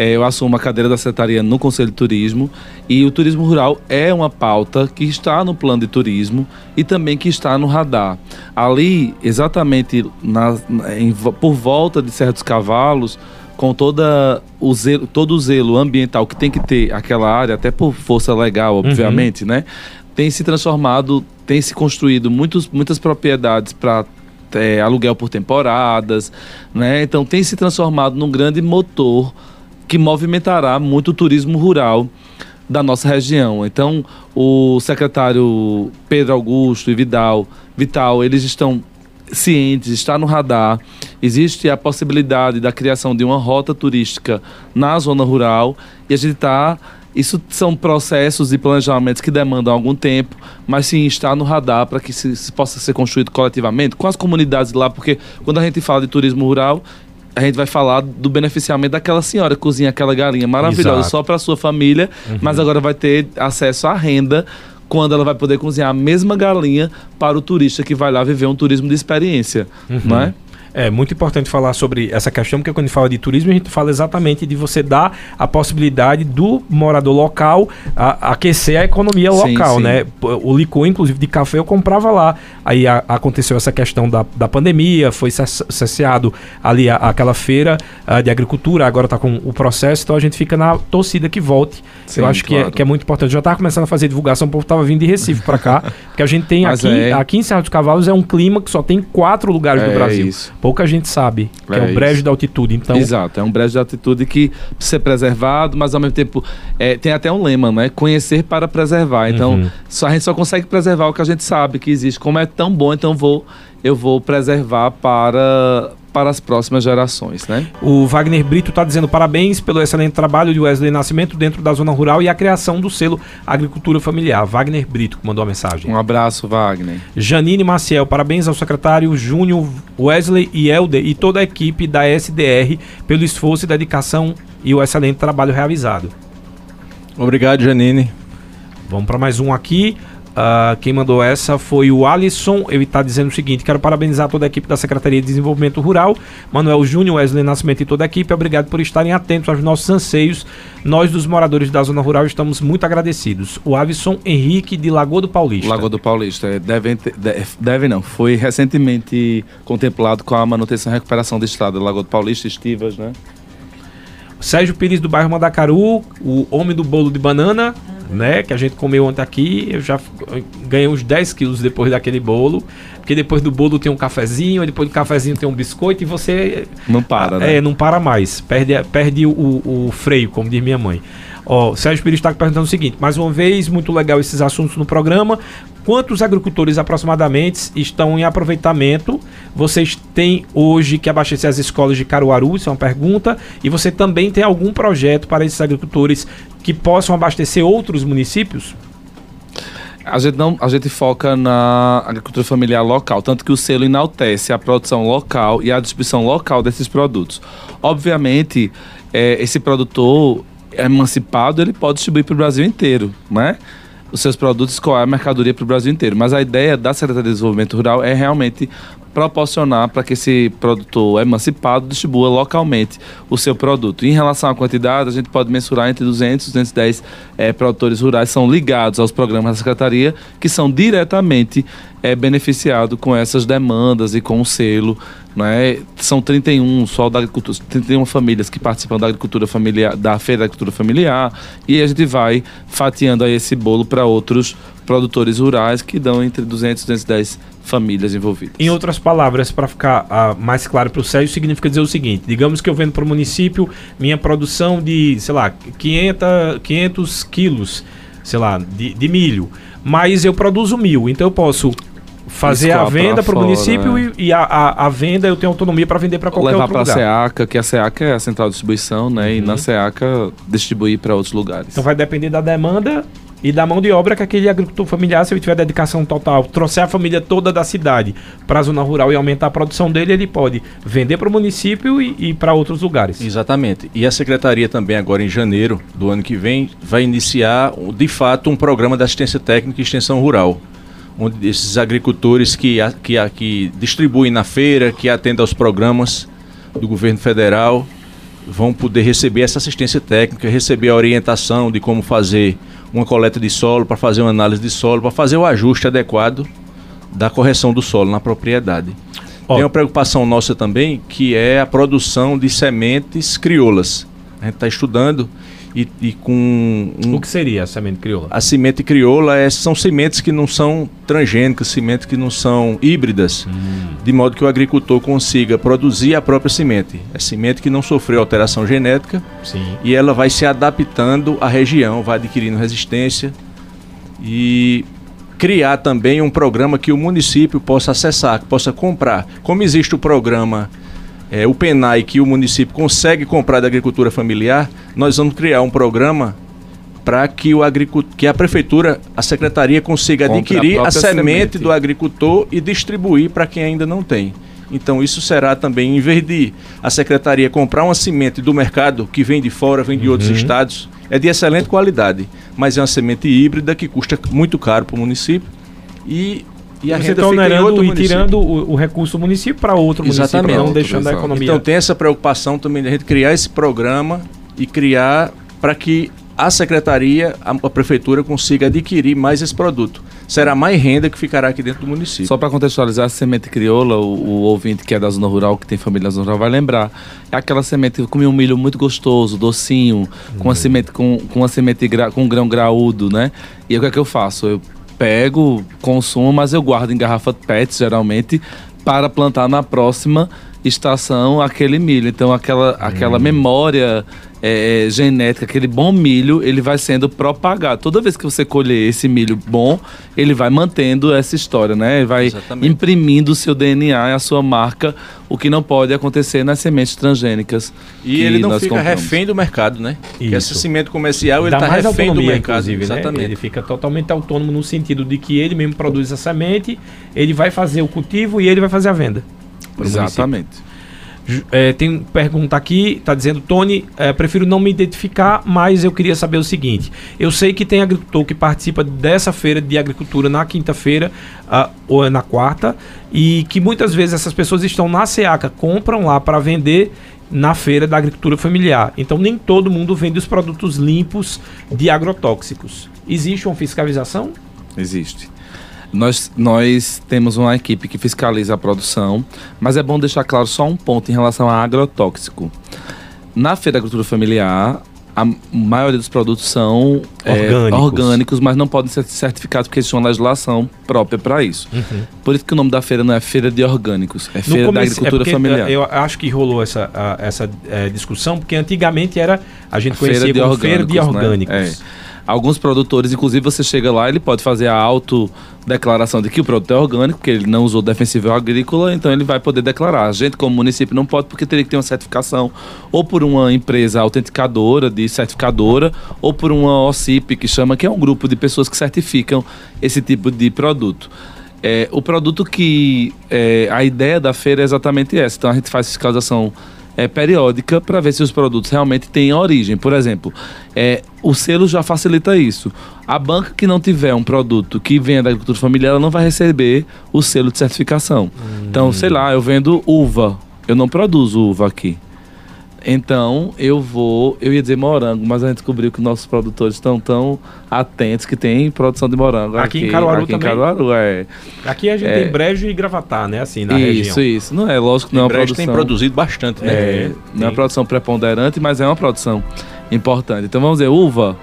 [SPEAKER 3] É, eu assumo a cadeira da secretaria no Conselho de Turismo e o turismo rural é uma pauta que está no plano de turismo e também que está no radar. Ali, exatamente na- em por volta de Serra dos Cavalos, com toda o zelo, todo o zelo ambiental que tem que ter aquela área, até por força legal, obviamente, né? Tem se transformado, tem se construído muitos, muitas propriedades para é, aluguel por temporadas, né? Então tem se transformado num grande motor que movimentará muito o turismo rural da nossa região. Então, o secretário Pedro Augusto e Vidal, Vital, eles estão cientes, está no radar. Existe a possibilidade da criação de uma rota turística na zona rural e a gente está isso são processos e planejamentos que demandam algum tempo, mas sim está no radar para que se, se possa ser construído coletivamente com as comunidades lá, porque quando a gente fala de turismo rural, a gente vai falar do beneficiamento daquela senhora que cozinha aquela galinha maravilhosa
[SPEAKER 2] Exato.
[SPEAKER 3] só para sua família, mas agora vai ter acesso à renda quando ela vai poder cozinhar a mesma galinha para o turista que vai lá viver um turismo de experiência, não é?
[SPEAKER 2] É muito importante falar sobre essa questão, porque quando a gente fala de turismo, a gente fala exatamente de você dar a possibilidade do morador local a- aquecer a economia
[SPEAKER 3] Sim,
[SPEAKER 2] local,
[SPEAKER 3] sim.
[SPEAKER 2] né? O licor, inclusive, de café eu comprava lá. Aí a- aconteceu essa questão da, da pandemia, foi cess- cesseado ali a- aquela feira ah, de agricultura, agora está com o processo, então a gente fica na torcida que volte.
[SPEAKER 3] Sim,
[SPEAKER 2] eu acho que, é,
[SPEAKER 3] claro.
[SPEAKER 2] que é muito importante. Já estava começando a fazer divulgação, o povo estava vindo de Recife para cá, porque a gente tem
[SPEAKER 3] Mas
[SPEAKER 2] aqui,
[SPEAKER 3] é.
[SPEAKER 2] aqui em Serra dos Cavalos é um clima que só tem quatro lugares
[SPEAKER 3] É
[SPEAKER 2] Brasil.
[SPEAKER 3] isso.
[SPEAKER 2] Pouca gente sabe, que é,
[SPEAKER 3] É
[SPEAKER 2] o brejo
[SPEAKER 3] isso.
[SPEAKER 2] da altitude. Então,
[SPEAKER 3] Exato, é um brejo de atitude que precisa ser preservado, mas ao mesmo tempo é, tem até um lema, né? Conhecer para preservar. Então,
[SPEAKER 2] Uhum.
[SPEAKER 3] só, a gente só consegue preservar o que a gente sabe que existe. Como é tão bom, então vou, eu vou preservar para, para as próximas gerações, né?
[SPEAKER 2] o Wagner Brito está dizendo parabéns pelo excelente trabalho de Wesley Nascimento dentro da zona rural e a criação do selo Agricultura Familiar. Wagner Brito que mandou a mensagem.
[SPEAKER 3] Um abraço, Wagner.
[SPEAKER 2] Janine Maciel, parabéns ao secretário Júnior Wesley e Helder e toda a equipe da SDR pelo esforço e dedicação e o excelente trabalho realizado.
[SPEAKER 4] Obrigado, Janine.
[SPEAKER 2] Vamos para mais um aqui. Ah, quem mandou essa foi o Alisson. Ele está dizendo o seguinte: quero parabenizar toda a equipe da Secretaria de Desenvolvimento Rural, Manuel Júnior, Wesley Nascimento e toda a equipe. Obrigado por estarem atentos aos nossos anseios. Nós, dos moradores da zona rural, estamos muito agradecidos. O Alisson Henrique de Lagoa do Paulista.
[SPEAKER 3] Lagoa do Paulista. é, Devem ter- de- deve não. Foi recentemente contemplado com a manutenção e recuperação da estrada. Lagoa do Paulista, Estivas, né?
[SPEAKER 2] Sérgio Pires do bairro Mandacaru, o homem do bolo de banana, né? Que a gente comeu ontem aqui. Eu já ganhei uns 10 quilos depois daquele bolo. Porque depois do bolo tem um cafezinho, depois do cafezinho tem um biscoito e você
[SPEAKER 3] Não para, né?
[SPEAKER 2] É, não para mais. Perde, perde o, o freio, como diz minha mãe. Ó, o Sérgio Pires está perguntando o seguinte: mais uma vez, muito legal esses assuntos no programa. Quantos agricultores aproximadamente estão em aproveitamento? Vocês têm hoje que abastecer as escolas de Caruaru? Isso é uma pergunta. E você também tem algum projeto para esses agricultores que possam abastecer outros municípios?
[SPEAKER 3] A gente, não, a gente foca na agricultura familiar local, tanto que o selo enaltece a produção local e a distribuição local desses produtos. Obviamente, é, esse produtor emancipado, ele pode distribuir para o Brasil inteiro, né? Os seus produtos escoar a mercadoria para o Brasil inteiro. Mas a ideia da Secretaria de Desenvolvimento Rural é realmente proporcionar para que esse produtor emancipado distribua localmente o seu produto. Em relação à quantidade, a gente pode mensurar entre 200 e 210 eh, produtores rurais são ligados aos programas da Secretaria, que são diretamente é beneficiado com essas demandas e com o selo. Né? São 31 só da agricultura, 31 famílias que participam da agricultura familiar, da feira da agricultura familiar, e a gente vai fatiando aí esse bolo para outros produtores rurais que dão entre 200 e 210 famílias envolvidas.
[SPEAKER 2] Em outras palavras, para ficar uh, mais claro para o Sérgio, significa dizer o seguinte: digamos que eu vendo para o município minha produção de, sei lá, 500, 500 quilos, sei lá, de, de milho, mas eu produzo mil, então eu posso fazer a venda para o município é. e, e a, a, a, venda eu tenho autonomia para vender para qualquer
[SPEAKER 3] Levar
[SPEAKER 2] outro lugar.
[SPEAKER 3] Levar para a SEACA, que a SEACA é a central de distribuição, né? Uhum. E na uhum. SEACA distribuir para outros lugares.
[SPEAKER 2] Então vai depender da demanda e da mão de obra que aquele agricultor familiar, se ele tiver dedicação total, trouxer a família toda da cidade para a zona rural e aumentar a produção dele, ele pode vender para o município e, e para outros lugares.
[SPEAKER 4] Exatamente. E a secretaria também, agora em janeiro do ano que vem, vai iniciar, de fato, um programa de assistência técnica e extensão rural. Onde esses agricultores que, que, que distribuem na feira, que atendem aos programas do governo federal, vão poder receber essa assistência técnica, receber a orientação de como fazer uma coleta de solo, para fazer uma análise de solo, para fazer o ajuste adequado da correção do solo na propriedade. Oh. Tem uma preocupação nossa também, que é a produção de sementes crioulas. A gente está estudando e, e com.
[SPEAKER 2] Um, o que seria a semente crioula?
[SPEAKER 4] A semente crioula é, são sementes que não são transgênicas, sementes que não são híbridas, hum. de modo que o agricultor consiga produzir a própria semente. É semente que não sofreu alteração genética Sim. e ela vai se adaptando à região, vai adquirindo resistência e criar também um programa que o município possa acessar, que possa comprar. Como existe o programa é, o PENAI que o município consegue comprar da agricultura familiar, nós vamos criar um programa para que o agricultor, que a prefeitura, a secretaria consiga adquirir a, a semente, semente, do agricultor e distribuir para quem ainda não tem. Então isso será também, em vez de a secretaria comprar uma semente do mercado que vem de fora, vem de uhum. outros estados, é de excelente qualidade, mas é uma semente híbrida que custa muito caro para o município e
[SPEAKER 2] e a você renda tá onerando e tirando o, o, recurso do município para outro
[SPEAKER 4] Exatamente.
[SPEAKER 2] município, não deixando a economia.
[SPEAKER 4] Então tem essa preocupação também de a gente criar esse programa e criar para que a secretaria, a, a, prefeitura consiga adquirir mais esse produto. Será mais renda que ficará aqui dentro do município.
[SPEAKER 3] Só para contextualizar, a semente crioula, o, o, ouvinte que é da zona rural, que tem família na zona rural, vai lembrar. É aquela semente que comia um milho muito gostoso, docinho, hum. com uma semente, com, com uma semente gra, com um grão graúdo, né? E o que é que eu faço? Eu pego, consumo, mas eu guardo em garrafa PET, geralmente, para plantar na próxima estação aquele milho. Então, aquela, aquela hum. memória é, é, genética, aquele bom milho, ele vai sendo propagado. Toda vez que você colher esse milho bom, ele vai mantendo essa história, né? Ele vai Exatamente. imprimindo o seu DNA a sua marca, o que não pode acontecer nas sementes transgênicas.
[SPEAKER 4] E ele não fica compramos. refém do mercado, né? Isso. Porque esse cimento comercial, ele está refém do mercado.
[SPEAKER 2] Né? Exatamente. Né? Ele fica totalmente autônomo no sentido de que ele mesmo produz a semente, ele vai fazer o cultivo e ele vai fazer a venda.
[SPEAKER 3] Exatamente.
[SPEAKER 2] É, tem pergunta aqui, está dizendo, Tony, é, prefiro não me identificar, mas eu queria saber o seguinte: eu sei que tem agricultor que participa dessa feira de agricultura na quinta-feira uh, ou é na quarta, e que muitas vezes essas pessoas estão na SEACA, compram lá para vender na feira da agricultura familiar. Então nem todo mundo vende os produtos limpos de agrotóxicos. Existe uma fiscalização?
[SPEAKER 3] Existe. Nós, nós temos uma equipe que fiscaliza a produção, mas é bom deixar claro só um ponto em relação a agrotóxico. Na Feira da Agricultura Familiar, a maioria dos produtos são orgânicos, é, orgânicos mas não podem ser certificados porque existe uma legislação própria para isso. Uhum. Por isso que o nome da feira não é Feira de Orgânicos, é Feira da Agricultura é Familiar.
[SPEAKER 2] Eu acho que rolou essa, a, essa é, discussão, porque antigamente era a gente a conhecia feira como Feira de Orgânicos. Né?
[SPEAKER 3] Alguns produtores, inclusive, você chega lá, ele pode fazer a autodeclaração de que o produto é orgânico, que ele não usou defensivo agrícola, então ele vai poder declarar. A gente, como município, não pode, porque teria que ter uma certificação ou por uma empresa autenticadora, de certificadora, ou por uma OCIP, que chama, que é um grupo de pessoas que certificam esse tipo de produto. É, o produto que. É, a ideia da feira é exatamente essa. Então a gente faz fiscalização é, periódica para ver se os produtos realmente têm origem. Por exemplo, é, o selo já facilita isso. A banca que não tiver um produto que venha da agricultura familiar, ela não vai receber o selo de certificação. Hum. Então, sei lá, eu vendo uva. Eu não produzo uva aqui. Então, eu vou, eu ia dizer morango, mas a gente descobriu que nossos produtores estão tão atentos que tem produção de morango
[SPEAKER 2] aqui, aqui em Caruaru
[SPEAKER 3] aqui
[SPEAKER 2] também.
[SPEAKER 3] em Caruaru, é.
[SPEAKER 2] Aqui a gente é. tem brejo e gravatar, né, assim, na
[SPEAKER 3] isso,
[SPEAKER 2] região.
[SPEAKER 3] Isso, isso. Não é, lógico que não é uma produção...
[SPEAKER 4] tem produzido bastante, né?
[SPEAKER 3] É, não é uma produção preponderante, mas é uma produção importante. Então, vamos dizer, uva,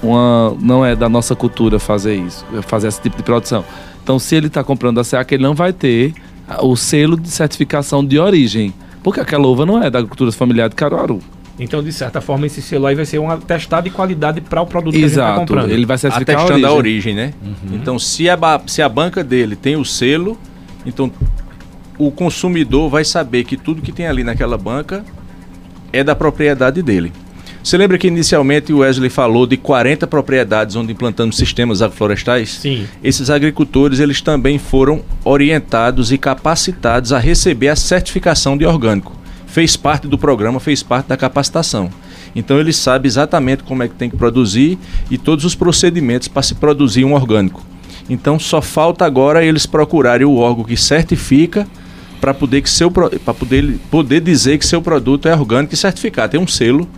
[SPEAKER 3] uma, não é da nossa cultura fazer isso, fazer esse tipo de produção. Então, se ele está comprando a SEAC, ele não vai ter o selo de certificação de origem, porque aquela uva não é da agricultura familiar de Caruaru.
[SPEAKER 2] Então, de certa forma, esse selo aí vai ser um atestado de qualidade para o produto
[SPEAKER 3] Exato.
[SPEAKER 2] que a gente está comprando.
[SPEAKER 3] Ele vai certificar
[SPEAKER 4] Atestando
[SPEAKER 3] a origem,
[SPEAKER 4] a origem né? Uhum. Então, se a, se a banca dele tem o selo, então o consumidor vai saber que tudo que tem ali naquela banca é da propriedade dele. Você lembra que inicialmente o Wesley falou de 40 propriedades onde implantamos sistemas agroflorestais?
[SPEAKER 2] Sim.
[SPEAKER 4] Esses agricultores, eles também foram orientados e capacitados a receber a certificação de orgânico. Fez parte do programa, fez parte da capacitação. Então ele sabe exatamente como é que tem que produzir e todos os procedimentos para se produzir um orgânico. Então só falta agora eles procurarem o órgão que certifica para poder que seu para poder poder dizer que seu produto é orgânico e certificar, tem um selo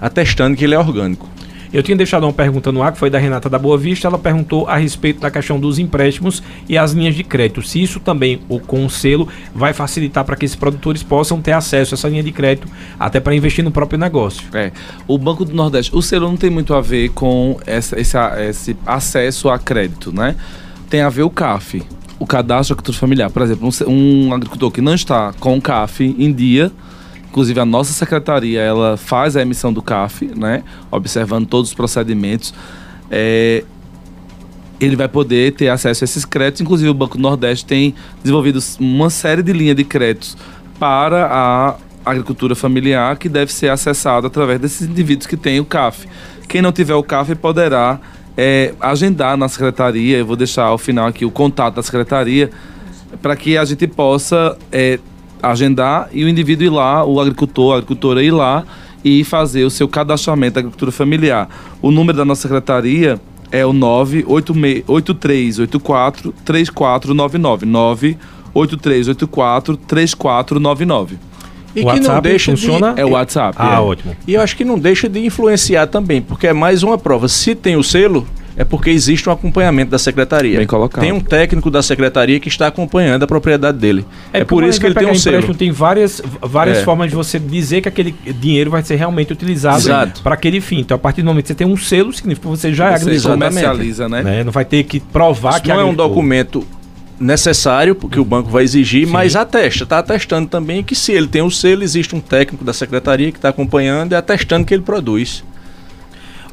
[SPEAKER 4] atestando que ele é orgânico.
[SPEAKER 2] Eu tinha deixado uma pergunta no ar, que foi da Renata da Boa Vista. Ela perguntou a respeito da questão dos empréstimos e as linhas de crédito. Se isso também, o conselho, vai facilitar para que esses produtores possam ter acesso a essa linha de crédito, até para investir no próprio negócio.
[SPEAKER 3] É. O Banco do Nordeste, o selo não tem muito a ver com essa, esse, esse acesso a crédito, né? Tem a ver o CAF, o Cadastro Agricultura Familiar. Por exemplo, um, um agricultor que não está com o CAF em dia Inclusive a nossa secretaria ela faz a emissão do CAF, né? Observando todos os procedimentos. É, ele vai poder ter acesso a esses créditos. Inclusive o Banco Nordeste tem desenvolvido uma série de linhas de créditos para a agricultura familiar que deve ser acessada através desses indivíduos que têm o CAF. Quem não tiver o CAF poderá é, agendar na secretaria. Eu vou deixar ao final aqui o contato da secretaria para que a gente possa é, agendar e o indivíduo ir lá, o agricultor, a agricultora ir lá e fazer o seu cadastramento da agricultura familiar. O número da nossa secretaria é o 98384 3499. 98384 3499.
[SPEAKER 2] E o que não deixa funciona
[SPEAKER 3] de... é o WhatsApp.
[SPEAKER 2] Ah,
[SPEAKER 3] é.
[SPEAKER 2] ótimo.
[SPEAKER 4] E eu acho que não deixa de influenciar também, porque é mais uma prova. Se tem o selo, é porque existe um acompanhamento da secretaria.
[SPEAKER 3] Bem colocado.
[SPEAKER 4] Tem um técnico da secretaria que está acompanhando a propriedade dele. É, é por isso que ele tem um selo.
[SPEAKER 2] Tem várias, várias é. formas de você dizer que aquele dinheiro vai ser realmente utilizado para aquele fim. Então, a partir do momento que você tem um selo, significa que você já é
[SPEAKER 3] agricultor. comercializa, né?
[SPEAKER 2] né? Não vai ter que provar
[SPEAKER 4] isso
[SPEAKER 2] que
[SPEAKER 4] não é um documento necessário, porque o banco vai exigir, Sim. mas atesta, está atestando também que se ele tem o selo, existe um técnico da secretaria que está acompanhando e atestando que ele produz.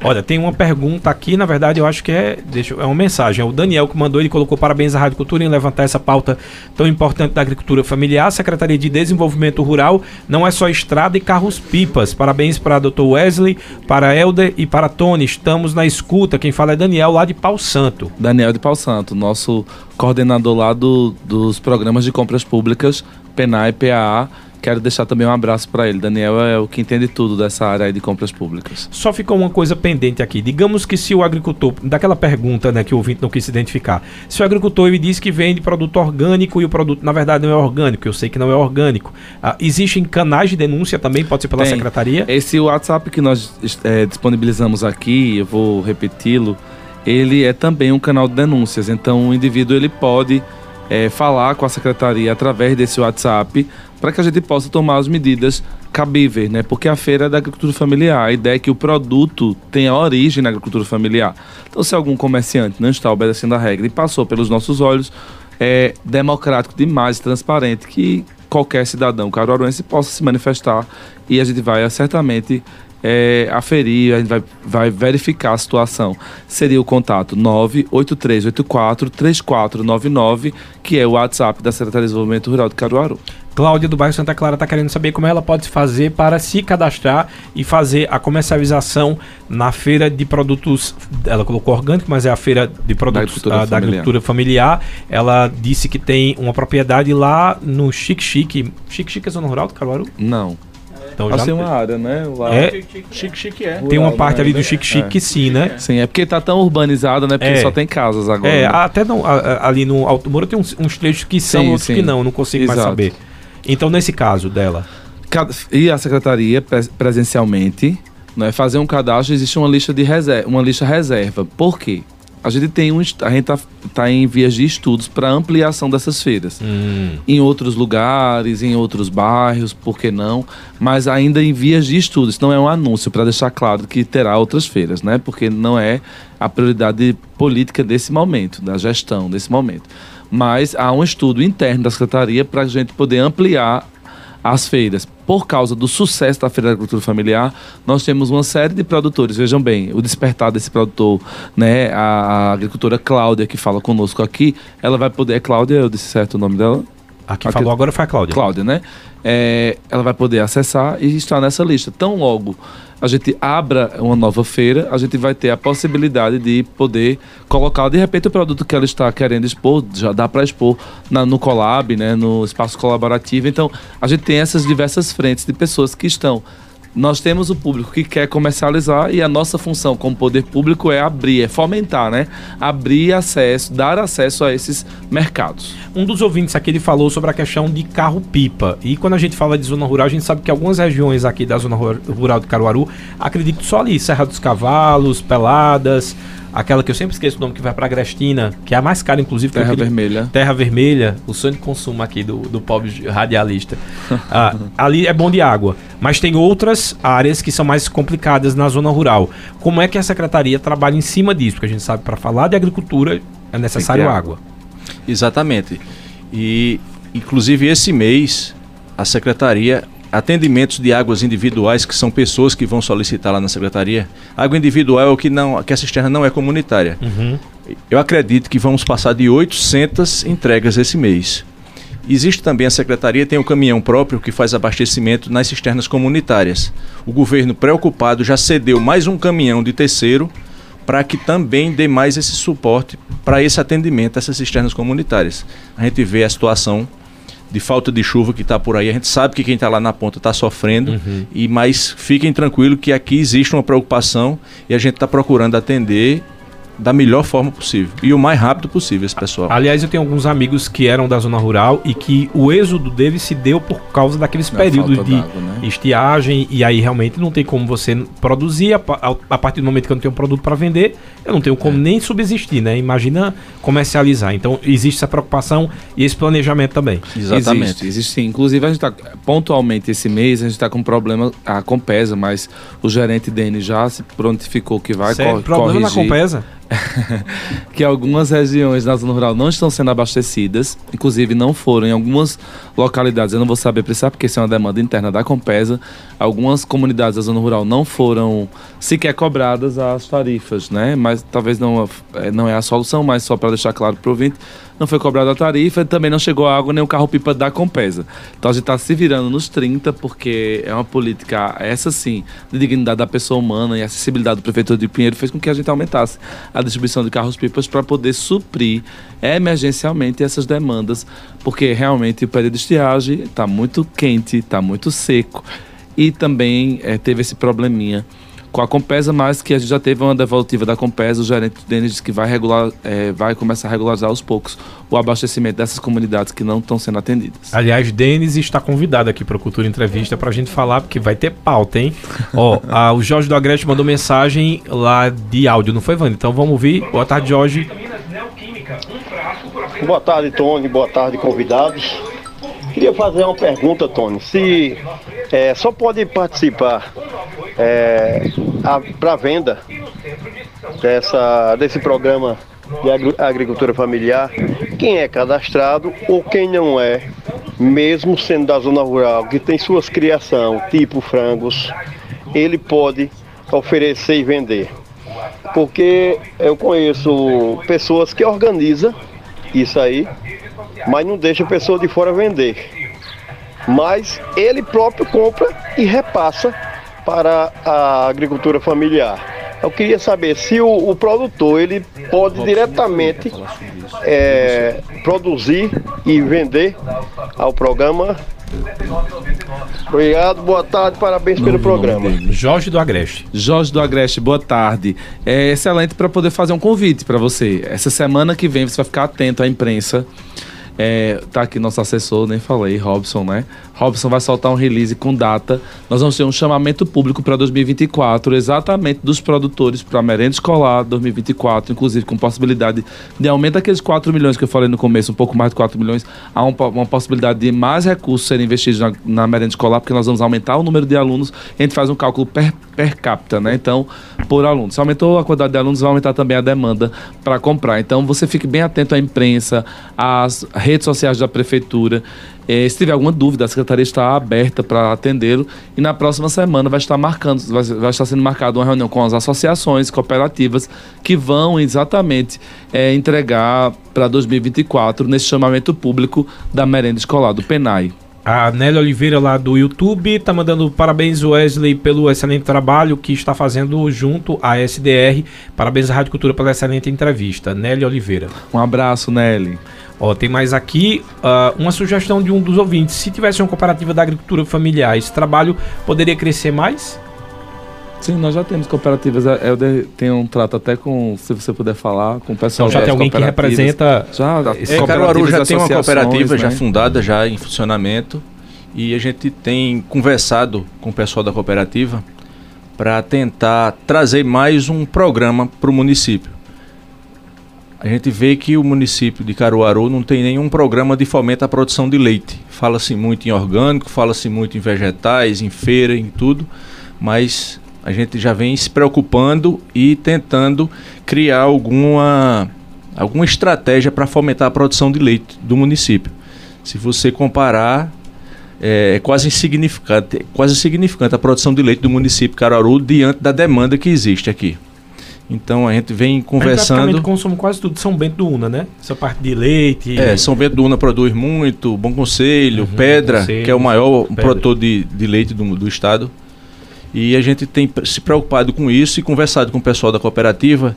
[SPEAKER 2] Olha, tem uma pergunta aqui, na verdade, eu acho que é, deixa, é uma mensagem. É o Daniel que mandou, ele colocou parabéns à Rádio Cultura em levantar essa pauta tão importante da agricultura familiar. Secretaria de Desenvolvimento Rural não é só estrada e carros-pipas. Parabéns para Dr. Wesley, para Helder e para Tony. Estamos na escuta. Quem fala é Daniel, lá de Pau Santo.
[SPEAKER 3] Daniel de Pau Santo, nosso coordenador lá do, dos programas de compras públicas, PENAI, PAA quero deixar também um abraço para ele. Daniel é o que entende tudo dessa área de compras públicas.
[SPEAKER 2] Só ficou uma coisa pendente aqui. Digamos que se o agricultor, daquela pergunta né, que o ouvinte não quis se identificar, se o agricultor ele diz que vende produto orgânico e o produto na verdade não é orgânico, eu sei que não é orgânico. Ah, existem canais de denúncia também, pode ser pela Tem. secretaria?
[SPEAKER 3] Esse WhatsApp que nós é, disponibilizamos aqui, eu vou repeti-lo, ele é também um canal de denúncias. Então o indivíduo ele pode é, falar com a secretaria através desse WhatsApp para que a gente possa tomar as medidas cabíveis, né? Porque a feira é da agricultura familiar, a ideia é que o produto tenha origem na agricultura familiar. Então, se algum comerciante não está obedecendo a regra e passou pelos nossos olhos, é democrático demais, transparente, que qualquer cidadão caruaruense possa se manifestar e a gente vai certamente é, aferir, a gente vai, vai verificar a situação. Seria o contato 98384-3499, que é o WhatsApp da Secretaria de Desenvolvimento Rural de Caruaru.
[SPEAKER 2] Cláudia do bairro Santa Clara está querendo saber como ela pode fazer para se cadastrar e fazer a comercialização na feira de produtos. Ela colocou orgânico, mas é a feira de produtos da agricultura, da, da agricultura familiar. Ela disse que tem uma propriedade lá no Chique Chique. Chique Chique é zona rural do Caruaru?
[SPEAKER 3] Não. Então já tem uma área, né?
[SPEAKER 2] Lá é, chique, chique é. Tem uma parte ali do chique chique que sim, né?
[SPEAKER 3] Sim, é porque tá tão urbanizado, né? Porque é. só tem casas agora. É,
[SPEAKER 2] né? até não, ali no Alto Moro tem uns, uns trechos que são, sim, outros sim. que não, não consigo Exato. mais saber. Então, nesse caso dela.
[SPEAKER 3] ir à secretaria presencialmente, né, fazer um cadastro, existe uma lista de reserva, uma lista reserva. Por quê? A gente tem um, a gente tá, tá em vias de estudos para ampliação dessas feiras. Hum. Em outros lugares, em outros bairros, por que não? Mas ainda em vias de estudos. Não é um anúncio para deixar claro que terá outras feiras, né? Porque não é a prioridade política desse momento, da gestão desse momento. Mas há um estudo interno da secretaria para a gente poder ampliar as feiras. Por causa do sucesso da Feira da Agricultura Familiar, nós temos uma série de produtores. Vejam bem, o despertar desse produtor, né? A, a agricultora Cláudia, que fala conosco aqui, ela vai poder. É Cláudia, eu disse certo o nome dela?
[SPEAKER 2] A que falou agora foi a Cláudia.
[SPEAKER 3] Cláudia, né? É, ela vai poder acessar e estar nessa lista. Tão logo a gente abra uma nova feira, a gente vai ter a possibilidade de poder colocar, de repente, o produto que ela está querendo expor, já dá para expor na, no Colab, né, no espaço colaborativo. Então, a gente tem essas diversas frentes de pessoas que estão nós temos o público que quer comercializar e a nossa função como poder público é abrir, é fomentar, né? Abrir acesso, dar acesso a esses mercados.
[SPEAKER 2] Um dos ouvintes aqui ele falou sobre a questão de carro-pipa. E quando a gente fala de zona rural, a gente sabe que algumas regiões aqui da zona rural de Caruaru, acredito só ali, Serra dos Cavalos, Peladas, aquela que eu sempre esqueço o nome que vai para Agrestina, que é a mais cara, inclusive.
[SPEAKER 3] Terra aquele, Vermelha.
[SPEAKER 2] Terra Vermelha, o sonho de consumo aqui do, do pobre radialista. ah, ali é bom de água. Mas tem outras áreas que são mais complicadas na zona rural. Como é que a secretaria trabalha em cima disso? Porque a gente sabe para falar de agricultura é necessário água.
[SPEAKER 4] Exatamente. E, inclusive, esse mês, a secretaria atendimentos de águas individuais, que são pessoas que vão solicitar lá na secretaria. Água individual é o que, não, que a cisterna não é comunitária. Uhum. Eu acredito que vamos passar de 800 entregas esse mês. Existe também a secretaria, tem um caminhão próprio que faz abastecimento nas cisternas comunitárias. O governo, preocupado, já cedeu mais um caminhão de terceiro para que também dê mais esse suporte para esse atendimento a essas cisternas comunitárias. A gente vê a situação de falta de chuva que está por aí. A gente sabe que quem está lá na ponta está sofrendo, uhum. e mas fiquem tranquilos que aqui existe uma preocupação e a gente está procurando atender da melhor forma possível e o mais rápido possível esse pessoal.
[SPEAKER 2] Aliás, eu tenho alguns amigos que eram da zona rural e que o êxodo deles se deu por causa daqueles da períodos de né? estiagem e aí realmente não tem como você produzir a, a, a partir do momento que eu não tenho um produto para vender, eu não tenho como é. nem subsistir, né? Imagina comercializar. Então existe essa preocupação e esse planejamento também.
[SPEAKER 3] Exatamente. Existe, existe sim. Inclusive a gente está pontualmente esse mês a gente está com um problema a Compesa, mas o gerente Denis já se prontificou que vai
[SPEAKER 2] Sério? problema corrigir. na Compesa?
[SPEAKER 3] que algumas regiões da zona rural não estão sendo abastecidas, inclusive não foram em algumas localidades, eu não vou saber precisar porque isso é uma demanda interna da Compesa, algumas comunidades da zona rural não foram sequer cobradas as tarifas, né? Mas talvez não, é, não é a solução, mas só para deixar claro para o ouvinte, não foi cobrada a tarifa também não chegou água nem o carro-pipa da Compesa. Então a gente está se virando nos 30 porque é uma política, essa sim, de dignidade da pessoa humana e acessibilidade do prefeito de Pinheiro fez com que a gente aumentasse a distribuição de carros-pipas para poder suprir emergencialmente essas demandas, porque realmente o período de estiagem está muito quente, está muito seco e também é, teve esse probleminha com a Compesa, mas que a gente já teve uma devolutiva da Compesa, o gerente Denis disse que vai, regular, é, vai começar a regularizar aos poucos o abastecimento dessas comunidades que não estão sendo atendidas.
[SPEAKER 2] Aliás, Denis está convidado aqui para o Cultura Entrevista para a gente falar, porque vai ter pauta, hein? Ó, a, o Jorge do Agreste mandou mensagem lá de áudio, não foi, Vânia? Então vamos ouvir. Boa tarde, Jorge.
[SPEAKER 5] Boa tarde, Tony. Boa tarde, convidados. Queria fazer uma pergunta, Tony. Se é, só pode participar é, para venda dessa, desse programa de agricultura familiar quem é cadastrado ou quem não é, mesmo sendo da zona rural, que tem suas criação, tipo frangos, ele pode oferecer e vender. Porque eu conheço pessoas que organizam isso aí, mas não deixa a pessoa de fora vender. Mas ele próprio compra e repassa para a agricultura familiar. Eu queria saber se o, o produtor ele pode diretamente é, produzir e vender ao programa. Obrigado, boa tarde, parabéns pelo programa.
[SPEAKER 2] Jorge do Agreste.
[SPEAKER 3] Jorge do Agreste, boa tarde. É excelente para poder fazer um convite para você. Essa semana que vem você vai ficar atento à imprensa. É, tá aqui nosso assessor, nem falei, Robson, né? Robson vai soltar um release com data. Nós vamos ter um chamamento público para 2024, exatamente dos produtores para a merenda escolar 2024, inclusive com possibilidade de aumento daqueles 4 milhões que eu falei no começo, um pouco mais de 4 milhões, há um, uma possibilidade de mais recursos serem investidos na, na merenda escolar, porque nós vamos aumentar o número de alunos, a gente faz um cálculo per, per capita, né? Então, por aluno. Se aumentou a quantidade de alunos, vai aumentar também a demanda para comprar. Então, você fique bem atento à imprensa, às redes sociais da prefeitura. Eh, se tiver alguma dúvida, a secretaria está aberta para atendê-lo e na próxima semana vai estar marcando, vai, vai, estar sendo marcada uma reunião com as associações cooperativas que vão exatamente eh, entregar para 2024 nesse chamamento público da merenda escolar do Penai.
[SPEAKER 2] A Nélia Oliveira lá do YouTube está mandando parabéns Wesley pelo excelente trabalho que está fazendo junto à SDR. Parabéns à Rádio Cultura pela excelente entrevista. Nélia Oliveira.
[SPEAKER 3] Um abraço, Nelly.
[SPEAKER 2] Ó, tem mais aqui uh, uma sugestão de um dos ouvintes. Se tivesse uma cooperativa da agricultura familiar, esse trabalho poderia crescer mais?
[SPEAKER 3] Sim, nós já temos cooperativas. Eu tenho um trato até com, se você puder falar, com o pessoal
[SPEAKER 2] então, já tem alguém que representa.
[SPEAKER 4] Já, é, Caruaru já tem uma cooperativa né? já fundada, já em funcionamento. E a gente tem conversado com o pessoal da cooperativa para tentar trazer mais um programa para o município. A gente vê que o município de Caruaru não tem nenhum programa de fomento à produção de leite. Fala-se muito em orgânico, fala-se muito em vegetais, em feira, em tudo, mas a gente já vem se preocupando e tentando criar alguma, alguma estratégia para fomentar a produção de leite do município. Se você comparar, é, é quase insignificante, quase insignificante a produção de leite do município de Caruaru diante da demanda que existe aqui. Então a gente vem conversando.
[SPEAKER 2] gente consome quase tudo de São Bento do Una, né? Essa parte de leite.
[SPEAKER 4] É, São Bento do Una produz muito, Bom Conselho, uhum, Pedra, Conselho, que é o maior Pedra. produtor de, de leite do, do estado. E a gente tem se preocupado com isso e conversado com o pessoal da cooperativa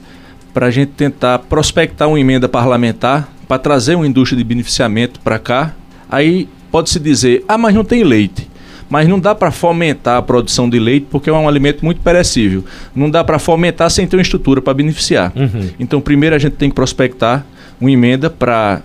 [SPEAKER 4] para a gente tentar prospectar uma emenda parlamentar para trazer uma indústria de beneficiamento para cá. Aí pode-se dizer, ah, mas não tem leite. Mas não dá para fomentar a produção de leite porque é um alimento muito perecível. Não dá para fomentar sem ter uma estrutura para beneficiar. Uhum. Então, primeiro a gente tem que prospectar uma emenda para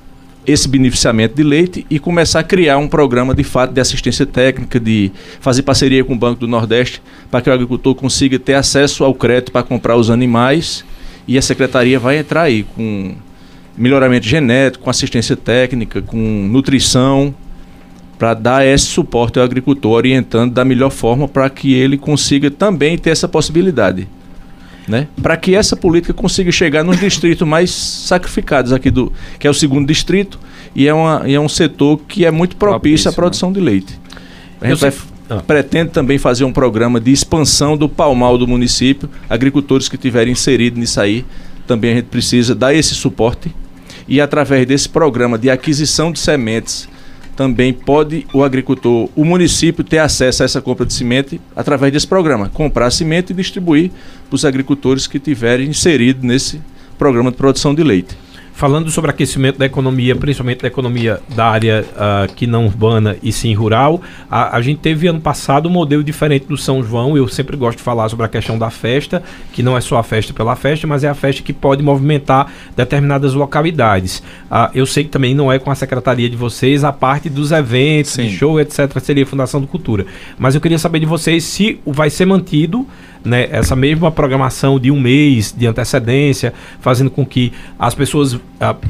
[SPEAKER 4] esse beneficiamento de leite e começar a criar um programa de fato de assistência técnica, de fazer parceria com o Banco do Nordeste para que o agricultor consiga ter acesso ao crédito para comprar os animais e a secretaria vai entrar aí com melhoramento genético, com assistência técnica, com nutrição para dar esse suporte ao agricultor, orientando da melhor forma para que ele consiga também ter essa possibilidade né? Para que essa política consiga chegar nos distritos mais sacrificados aqui do, que é o segundo distrito e é, uma, e é um setor que é muito propício, propício à né? produção né? de leite. A gente vai, ah. pretende também fazer um programa de expansão do palmal do município. Agricultores que tiverem inserido nisso aí, também a gente precisa dar esse suporte e através desse programa de aquisição de sementes também pode o agricultor, o município ter acesso a essa compra de semente através desse programa, comprar semente e distribuir para os agricultores que tiverem inserido nesse programa de produção de leite.
[SPEAKER 2] Falando sobre aquecimento da economia, principalmente da economia da área uh, que não urbana e sim rural, a, a, gente teve ano passado um modelo diferente do São João. Eu sempre gosto de falar sobre a questão da festa, que não é só a festa pela festa, mas é a festa que pode movimentar determinadas localidades. Uh, eu sei que também não é com a secretaria de vocês a parte dos eventos, de show, etc., seria a Fundação do Cultura. Mas eu queria saber de vocês se vai ser mantido né, essa mesma programação de um mês de antecedência, fazendo com que as pessoas uh,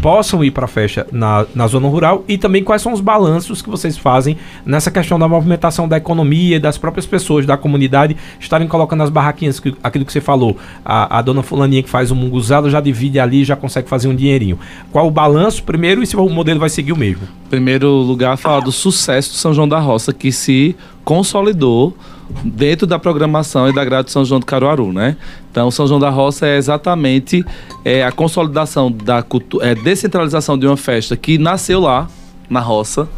[SPEAKER 2] possam ir para a festa na, na zona rural e também quais são os balanços que vocês fazem nessa questão da movimentação da economia e das próprias pessoas da comunidade estarem colocando as barraquinhas, que, aquilo que você falou, a, a dona fulaninha que faz o munguzado já divide ali já consegue fazer um dinheirinho. Qual o balanço primeiro e se o modelo vai seguir o mesmo?
[SPEAKER 3] Primeiro lugar, falar do sucesso do São João da Roça, que se consolidou dentro da programação e da grade de São João do Caruaru, né? Então, São João da Roça é exatamente é, a consolidação da cultura, é, descentralização de uma festa que nasceu lá, na roça,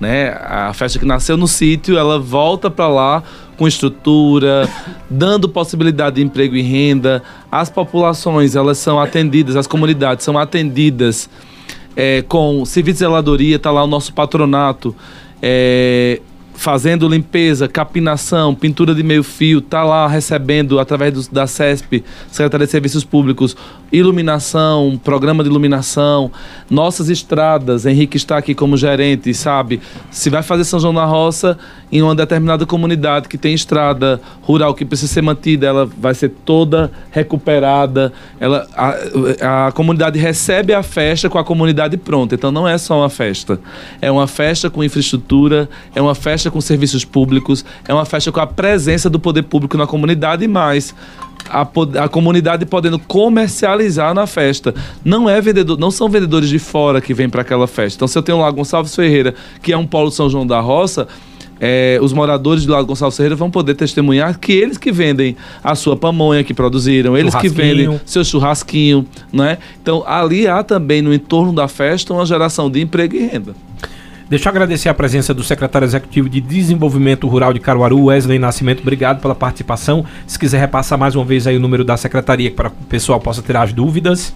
[SPEAKER 3] né? A festa que nasceu no sítio, ela volta para lá com estrutura, dando possibilidade de emprego e renda. As populações, elas são atendidas, as comunidades são atendidas é, com serviço de zeladoria, tá lá o nosso patronato, é, fazendo limpeza, capinação, pintura de meio fio, tá lá recebendo através do, da CESP, Secretaria de Serviços Públicos, iluminação, programa de iluminação, nossas estradas, Henrique está aqui como gerente, sabe? Se vai fazer São João da Roça em uma determinada comunidade que tem estrada rural que precisa ser mantida, ela vai ser toda recuperada, ela, a, a comunidade recebe a festa com a comunidade pronta, então não é só uma festa, é uma festa com infraestrutura, é uma festa com serviços públicos, é uma festa com a presença do poder público na comunidade e mais a, a, comunidade podendo comercializar na festa. Não é vendedor, não são vendedores de fora que vêm para aquela festa. Então, se eu tenho lá Gonçalves Ferreira, que é um polo São João da Roça, é, os moradores de lá Gonçalves Ferreira vão poder testemunhar que eles que vendem a sua pamonha que produziram, eles que vendem seu churrasquinho, né? Então, ali há também no entorno da festa uma geração de emprego e renda.
[SPEAKER 2] Deixa eu agradecer a presença do secretário executivo de Desenvolvimento Rural de Caruaru, Wesley Nascimento. Obrigado pela participação. Se quiser repassar mais uma vez aí o número da secretaria para que o pessoal possa ter as dúvidas.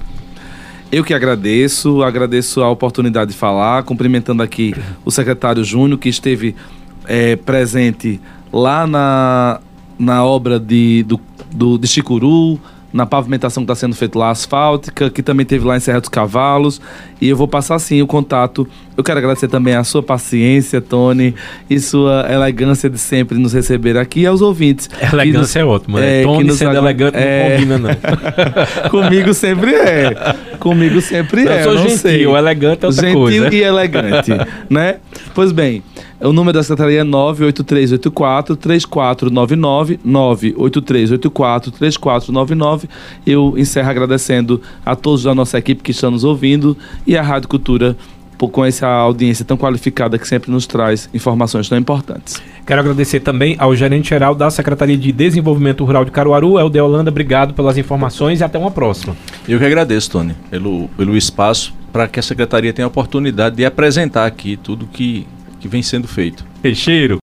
[SPEAKER 3] Eu que agradeço, agradeço a oportunidade de falar, cumprimentando aqui o secretário Júnior, que esteve é, presente lá na, na obra de, do, do, de Chicuru, na pavimentação que está sendo feita lá asfáltica, que também teve lá em Serra dos Cavalos. E eu vou passar sim o contato. Eu quero agradecer também a sua paciência, Tony, e sua elegância de sempre nos receber aqui e aos ouvintes.
[SPEAKER 2] Elegância nos, é ótimo, né? É, Tony sendo elegante é... não combina,
[SPEAKER 3] não. Comigo sempre é. Comigo sempre
[SPEAKER 2] eu
[SPEAKER 3] é.
[SPEAKER 2] Eu sou gentil, sei. elegante é outra
[SPEAKER 3] gentil
[SPEAKER 2] coisa.
[SPEAKER 3] Gentil e elegante, né? Pois bem, o número da secretaria é 98384 3499 98384 3499. Eu encerro agradecendo a todos da nossa equipe que estão nos ouvindo e a Rádio Cultura por, com essa audiência tão qualificada que sempre nos traz informações tão importantes.
[SPEAKER 2] Quero agradecer também ao gerente geral da Secretaria de Desenvolvimento Rural de Caruaru, Helder Holanda. Obrigado pelas informações e até uma próxima.
[SPEAKER 4] Eu que agradeço, Tony, pelo, pelo espaço para que a Secretaria tenha a oportunidade de apresentar aqui tudo que que vem sendo feito.
[SPEAKER 2] Peixeiro.